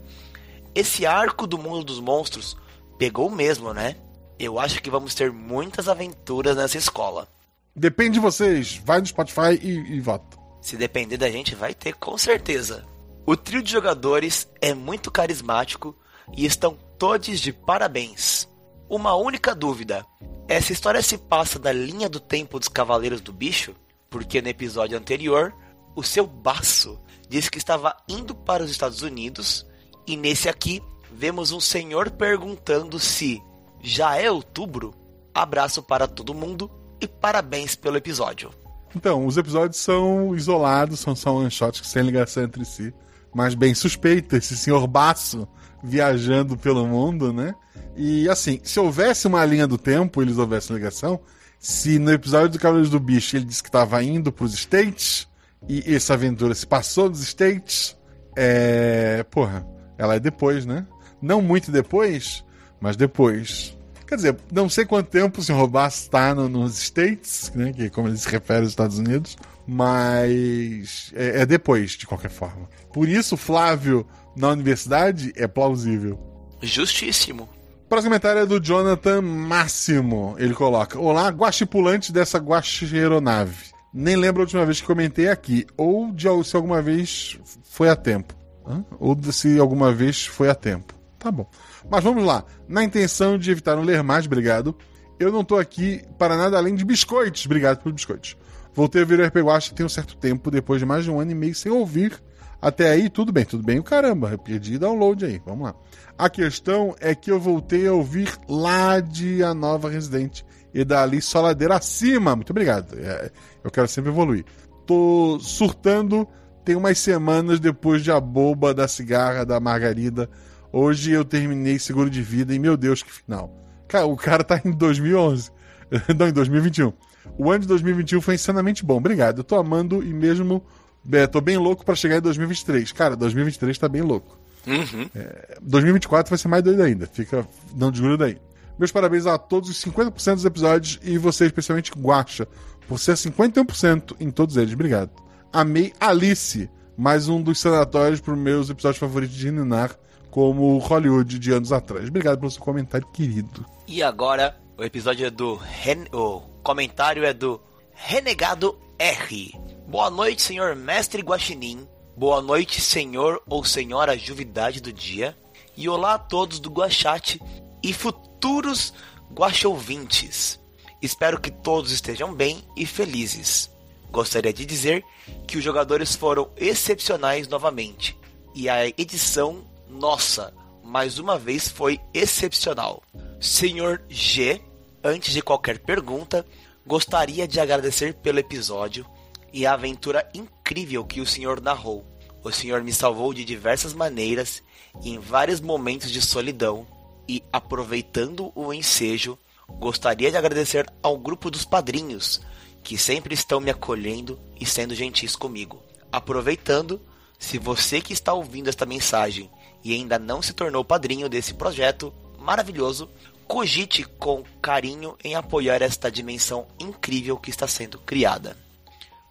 Esse arco do mundo dos monstros pegou mesmo, né? Eu acho que vamos ter muitas aventuras nessa escola. Depende de vocês. Vai no Spotify e, e vota. Se depender da gente, vai ter com certeza. O trio de jogadores é muito carismático e estão todos de parabéns. Uma única dúvida: essa história se passa da linha do tempo dos Cavaleiros do Bicho? Porque no episódio anterior, o seu baço disse que estava indo para os Estados Unidos e nesse aqui vemos um senhor perguntando se já é outubro. Abraço para todo mundo e parabéns pelo episódio. Então, os episódios são isolados, são só one-shots sem ligação entre si. Mas bem suspeito, esse senhor Baço viajando pelo mundo, né? E assim, se houvesse uma linha do tempo, eles houvessem ligação. Se no episódio do Cavaleiros do Bicho ele disse que estava indo para os States, e essa aventura se passou nos States, é. Porra, ela é depois, né? Não muito depois, mas depois. Quer dizer, não sei quanto tempo o Sr. Bass está no, nos States, né, que como ele se refere aos Estados Unidos, mas é, é depois, de qualquer forma. Por isso, Flávio na universidade é plausível. Justíssimo. Próximo comentário é do Jonathan Máximo. Ele coloca: Olá, guaxipulante dessa guaxironave. Nem lembro a última vez que comentei aqui, ou de se alguma vez foi a tempo. Hã? Ou de se alguma vez foi a tempo. Tá bom. Mas vamos lá. Na intenção de evitar não ler mais, obrigado. Eu não tô aqui para nada além de biscoitos. Obrigado pelos biscoitos. Voltei a ouvir o RP Guacha tem um certo tempo, depois de mais de um ano e meio sem ouvir. Até aí, tudo bem, tudo bem. O caramba, eu perdi download aí. Vamos lá. A questão é que eu voltei a ouvir lá de A Nova Residente e dali só ladeira acima. Muito obrigado. É, eu quero sempre evoluir. Tô surtando tem umas semanas depois de A Boba, da Cigarra, da Margarida Hoje eu terminei seguro de vida e, meu Deus, que final. Cara, o cara tá em 2011. Não, em 2021. O ano de 2021 foi insanamente bom. Obrigado. Eu tô amando e mesmo. É, tô bem louco para chegar em 2023. Cara, 2023 tá bem louco. Uhum. É, 2024 vai ser mais doido ainda. Fica. Não desgruda aí. Meus parabéns a todos os 50% dos episódios e você, especialmente Guacha, por ser 51% em todos eles. Obrigado. Amei Alice, mais um dos sanatórios para meus episódios favoritos de Ninar como Hollywood de anos atrás. Obrigado pelo seu comentário, querido. E agora, o episódio é do. Ren... O comentário é do Renegado R. Boa noite, senhor mestre Guaxinim. Boa noite, senhor ou senhora Juvidade do dia. E olá a todos do Guachate e futuros guachouvintes. Espero que todos estejam bem e felizes. Gostaria de dizer que os jogadores foram excepcionais novamente e a edição nossa, mais uma vez foi excepcional. Senhor G, antes de qualquer pergunta, gostaria de agradecer pelo episódio e a aventura incrível que o senhor narrou. O senhor me salvou de diversas maneiras e em vários momentos de solidão. E aproveitando o ensejo, gostaria de agradecer ao grupo dos padrinhos que sempre estão me acolhendo e sendo gentis comigo. Aproveitando, se você que está ouvindo esta mensagem e ainda não se tornou padrinho desse projeto maravilhoso, cogite com carinho em apoiar esta dimensão incrível que está sendo criada.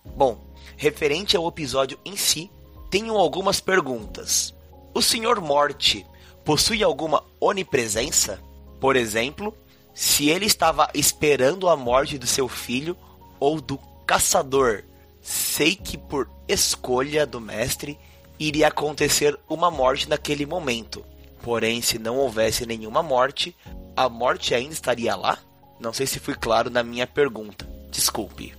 Bom, referente ao episódio em si, tenho algumas perguntas. O Senhor Morte possui alguma onipresença? Por exemplo, se ele estava esperando a morte do seu filho ou do caçador, sei que por escolha do mestre iria acontecer uma morte naquele momento. Porém, se não houvesse nenhuma morte, a morte ainda estaria lá? Não sei se fui claro na minha pergunta. Desculpe.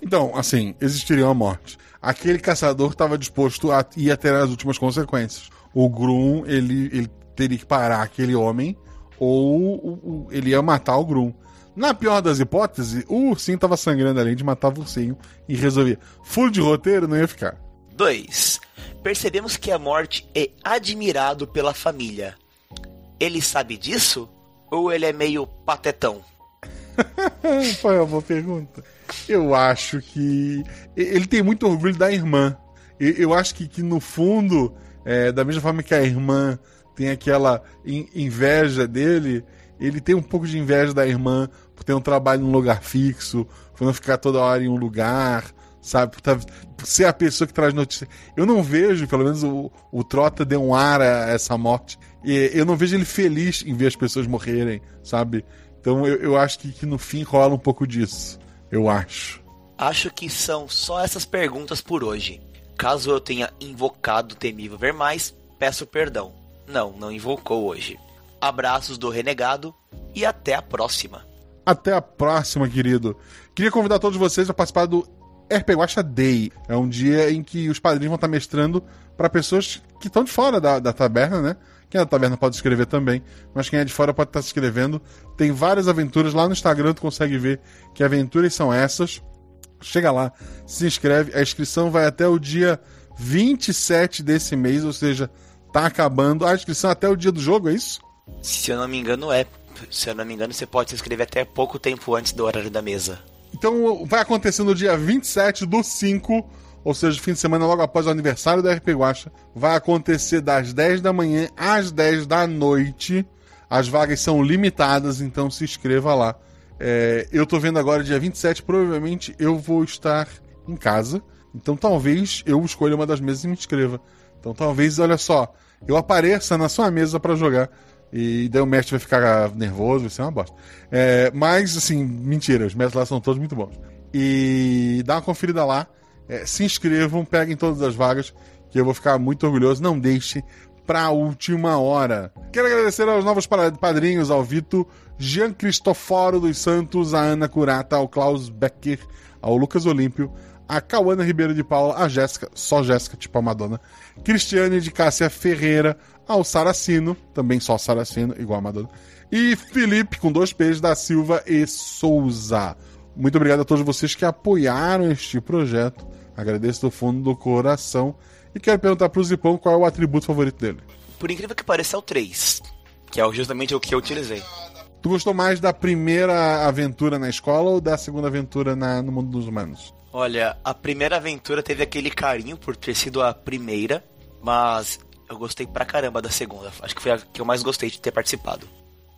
Então, assim, existiria uma morte. Aquele caçador estava disposto a ir até as últimas consequências. O Grum, ele, ele teria que parar aquele homem ou ele ia matar o Grum. Na pior das hipóteses, o ursinho estava sangrando além de matar o ursinho e resolvia. Furo de roteiro não ia ficar. 2. Percebemos que a morte é admirado pela família. Ele sabe disso? Ou ele é meio patetão? Foi uma boa pergunta. Eu acho que. Ele tem muito orgulho da irmã. Eu acho que, que no fundo, é, da mesma forma que a irmã tem aquela in- inveja dele, ele tem um pouco de inveja da irmã por ter um trabalho num lugar fixo, por não ficar toda hora em um lugar, sabe? Por, tá- por ser a pessoa que traz notícia. Eu não vejo, pelo menos o, o Trota deu um ar a essa morte. E eu não vejo ele feliz em ver as pessoas morrerem, sabe? Então eu, eu acho que, que no fim rola um pouco disso. Eu acho. Acho que são só essas perguntas por hoje. Caso eu tenha invocado o temível ver mais, peço perdão. Não, não invocou hoje. Abraços do renegado e até a próxima. Até a próxima, querido. Queria convidar todos vocês a participar do RP Guacha Day. É um dia em que os padrinhos vão estar mestrando para pessoas que estão de fora da, da taberna, né? Quem é da taberna pode escrever também, mas quem é de fora pode estar se inscrevendo. Tem várias aventuras lá no Instagram, tu consegue ver que aventuras são essas. Chega lá, se inscreve. A inscrição vai até o dia 27 desse mês, ou seja, tá acabando. A inscrição até o dia do jogo, é isso? Se eu não me engano, é. Se eu não me engano, você pode se inscrever até pouco tempo antes do horário da mesa. Então vai acontecer no dia 27 do 5, ou seja, fim de semana logo após o aniversário da RP Guacha. Vai acontecer das 10 da manhã às 10 da noite. As vagas são limitadas, então se inscreva lá. É, eu tô vendo agora, dia 27, provavelmente eu vou estar em casa. Então talvez eu escolha uma das mesas e me inscreva. Então talvez, olha só, eu apareça na sua mesa para jogar. E daí o mestre vai ficar nervoso, vai ser uma bosta. É, mas, assim, mentira, os mestres lá são todos muito bons. E dá uma conferida lá. é, se inscrevam, peguem todas as vagas, que eu vou ficar muito orgulhoso. Não deixe pra última hora. Quero agradecer aos novos pa- padrinhos, ao Vitor Jean Cristoforo dos Santos, a Ana Curata, ao Klaus Becker, ao Lucas Olímpio, a Cauana Ribeiro de Paula, a Jéssica, só Jéssica, tipo a Madonna, Cristiane de Cássia Ferreira, ao Saracino, também só Saracino, igual a Madonna, e Felipe, com dois P's, da Silva e Souza. Muito obrigado a todos vocês que apoiaram este projeto. Agradeço do fundo do coração. E quero perguntar pro Zipão qual é o atributo favorito dele. Por incrível que pareça, é o 3. Que é justamente o que eu utilizei. Tu gostou mais da primeira aventura na escola ou da segunda aventura na- no mundo dos humanos? Olha, a primeira aventura teve aquele carinho por ter sido a primeira, mas eu gostei pra caramba da segunda. Acho que foi a que eu mais gostei de ter participado.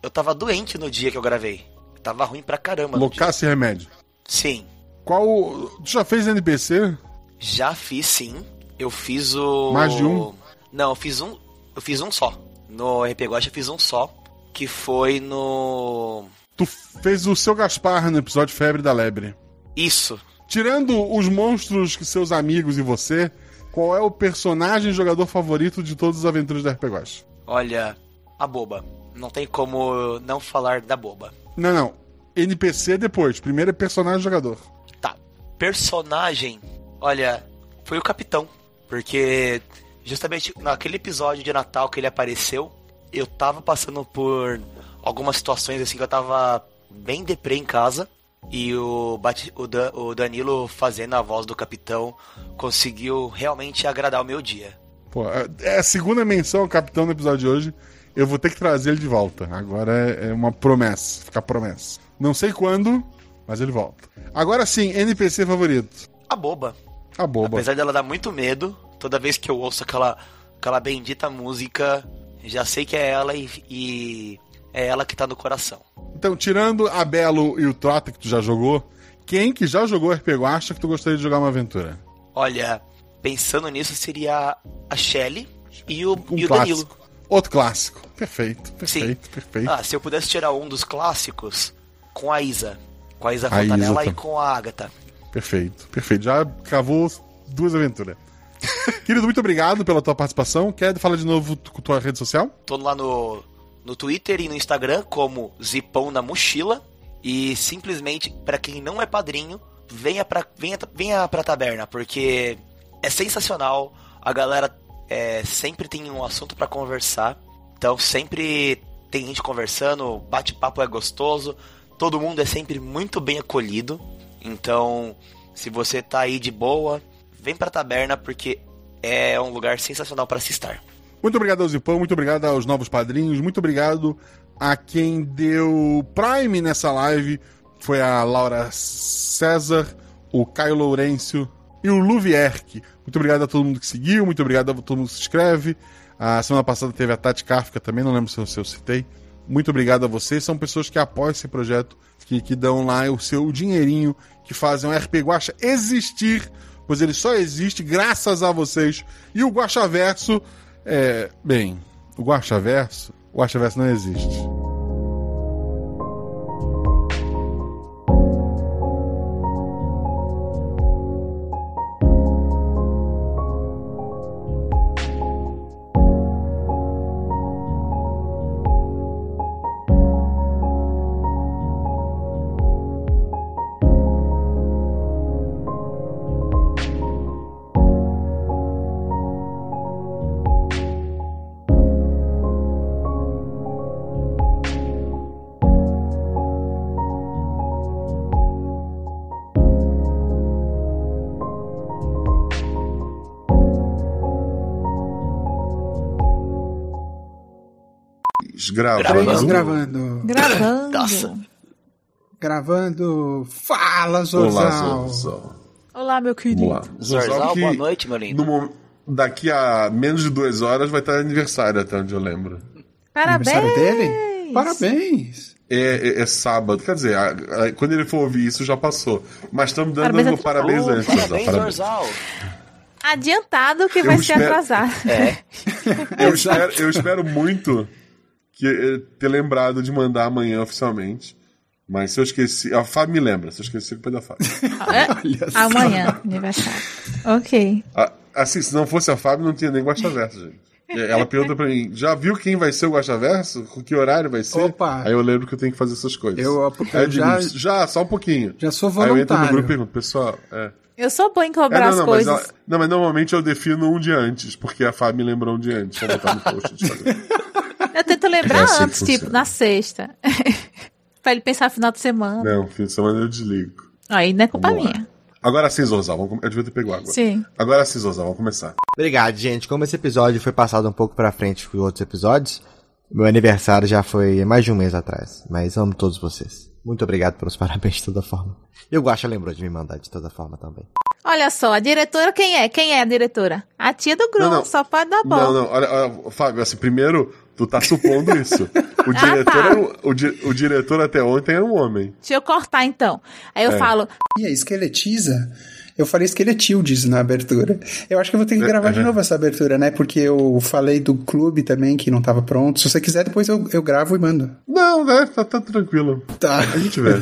Eu tava doente no dia que eu gravei. Tava ruim pra caramba. no dia. Loucaço e remédio. Sim, Qual. Tu já fez NPC? já fiz sim. Eu fiz o. Mais de um? Não, eu fiz um. Eu fiz um só. No RP Guacha eu fiz um só. Que foi no. Tu fez o seu Gaspar no episódio Febre da Lebre. Isso. Tirando os monstros que seus amigos e você, qual é o personagem jogador favorito de todas as aventuras da RPG? Olha, a boba. Não tem como não falar da boba. Não, não. NPC depois. Primeiro é personagem jogador. Tá. Personagem. Olha, foi o capitão. Porque justamente naquele episódio de Natal que ele apareceu, eu tava passando por algumas situações assim que eu tava bem deprê em casa. E o, o, Dan- o Danilo fazendo a voz do capitão conseguiu realmente agradar o meu dia. Pô, é a segunda menção ao capitão no episódio de hoje. Eu vou ter que trazer ele de volta. Agora é é uma promessa. Fica promessa. Não sei quando, mas ele volta. Agora sim, NPC favorito. A boba. A boba. Apesar dela dar muito medo, toda vez que eu ouço aquela, aquela bendita música, já sei que é ela e, e é ela que tá no coração. Então, tirando a Belo e o Trota que tu já jogou, quem que já jogou RPG acha que tu gostaria de jogar uma aventura? Olha, pensando nisso, seria a Shelly e o, Um e o Danilo. Outro clássico. Perfeito, perfeito, perfeito. Ah, se eu pudesse tirar um dos clássicos, com a Isa. Com a Isa A Fontanella Isa e com a Agatha. Perfeito, perfeito. Já cavou duas aventuras. Querido, muito obrigado pela tua participação. Quer falar de novo com tua rede social? Tô lá no, no Twitter e no Instagram como Zipão na Mochila. E simplesmente, para quem não é padrinho, venha pra, venha, venha pra taberna, porque é sensacional. A galera é, sempre tem um assunto para conversar. Então sempre tem gente conversando, bate-papo é gostoso. Todo mundo é sempre muito bem acolhido. Então, se você tá aí de boa, vem pra taberna porque é um lugar sensacional para se estar. Muito obrigado ao Zipão, muito obrigado aos novos padrinhos, muito obrigado a quem deu Prime nessa live. Foi a Laura César, o Caio Lourenço e o Luvierque. Muito obrigado a todo mundo que seguiu, muito obrigado a todo mundo que se inscreve. A semana passada teve a Tati Kafka também, não lembro se eu, se eu citei. Muito obrigado a vocês, são pessoas que apoiam esse projeto, que, que dão lá o seu dinheirinho, que fazem o RP Guacha existir, pois ele só existe graças a vocês. E o Guacha Verso, é, bem, o Guacha Verso, o Guacha Verso não existe. Gravando. Três gravando. Gravando. Nossa. Gravando. Fala, Olá, Zorzal. Zorzal. Olá, meu querido. Vamos lá. Zorzal, que boa noite, meu lindo. no daqui a menos de duas horas vai estar aniversário, até onde eu lembro. Parabéns. Aniversário dele? Parabéns. É, é- é sábado, quer dizer, a- a- quando ele for ouvir isso já passou. Mas estamos dando Parabéns parabéns, a- parabéns Oh, antes. parabéns, Zorzal, parabéns. Zorzal. Adiantado que Eu vai ser espero- atrasado. É, Eu espero, eu espero muito que eh, ter lembrado de mandar amanhã oficialmente. Mas se eu esqueci. A Fábio me lembra, se eu esqueci, culpa é da Fábio. Só. Amanhã, aniversário. Ok. Ah, assim, se não fosse a Fábio, não tinha nem Guaxa Verso, gente. Ela pergunta pra mim: já viu quem vai ser o Guaxa Verso? Com que horário vai ser? Opa. Aí eu lembro que eu tenho que fazer essas coisas. Eu- Aí eu digo, já- já, só um pouquinho. Já sou Aí eu entro no voluntário. grupo e pergunto, pessoal. É. Eu sou boa em É, cobrar não, as não, mas, coisas. ela- não, mas normalmente eu defino um dia antes, porque a Fábio me lembrou um dia antes. Vou botar no post do Instagram. Eu tento lembrar É assim antes, tipo, na sexta. pra ele pensar final de semana. Não, fim de semana eu desligo. Aí não é culpa Vamos lá. minha. Agora sim, Zorzal, vamos eu devia ter pego água. Sim. Agora sim, Zorzal, vamos começar. Obrigado, gente. Como esse episódio foi passado um pouco pra frente com outros episódios, meu aniversário já foi mais de um mês atrás. Mas amo todos vocês. Muito obrigado pelos parabéns de toda forma. E o Guaxa lembrou de me mandar de toda forma também. Olha só, a diretora quem é? Quem é a diretora? A tia do grupo, Não, não. só pode dar bom. Não, não, olha, olha, Fábio, assim, primeiro, tu tá supondo isso. O Ah, diretor, tá. era um- o, di- o diretor até ontem era um homem. Deixa eu cortar então. Aí É. eu falo, E a esqueletiza? Eu falei esqueletildes na abertura. Eu acho que eu vou ter que gravar de é. novo essa abertura, né? Porque eu falei do clube também que não tava pronto. Se você quiser, depois eu, eu gravo e mando. Não, né? Tá, tá tranquilo. Tá. A gente vê.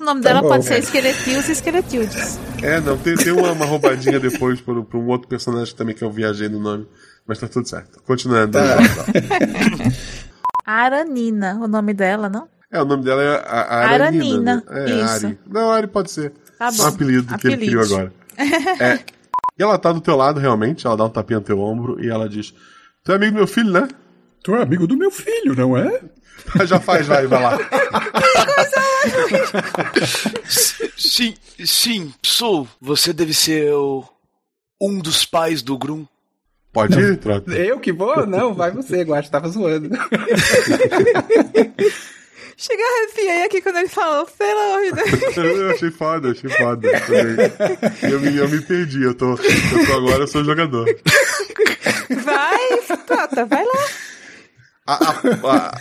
o nome dela bom. pode ser Esqueletildes e Esqueletildes. É, não, tem, tem uma, uma roubadinha depois pra um outro personagem também que eu viajei no nome. Mas tá tudo certo. Continuando. Tá. Aranina, o nome dela, não? É, o nome dela é a, a Aranina, Aranina. né? É, isso. Ari. Não, Ari pode ser. Tá É bom. um apelido que ele criou agora. É. E ela tá do teu lado, realmente. Ela dá um tapinha no teu ombro e ela diz: Tu é amigo do meu filho, né? Tu é amigo do meu filho, não é? Já faz, vai, vai lá. Sim, sim, sou. Você deve ser o... um dos pais do Grum. Pode ir, Trota? Eu que vou? Não, vai você, Guacho, tava zoando. Chega arrepiei aqui quando ele falou, pelo amor de Deus. Eu achei foda, achei foda. também. Eu me, eu me perdi, eu tô, eu tô agora, eu sou jogador. Vai, Tota, vai lá. A, a, a,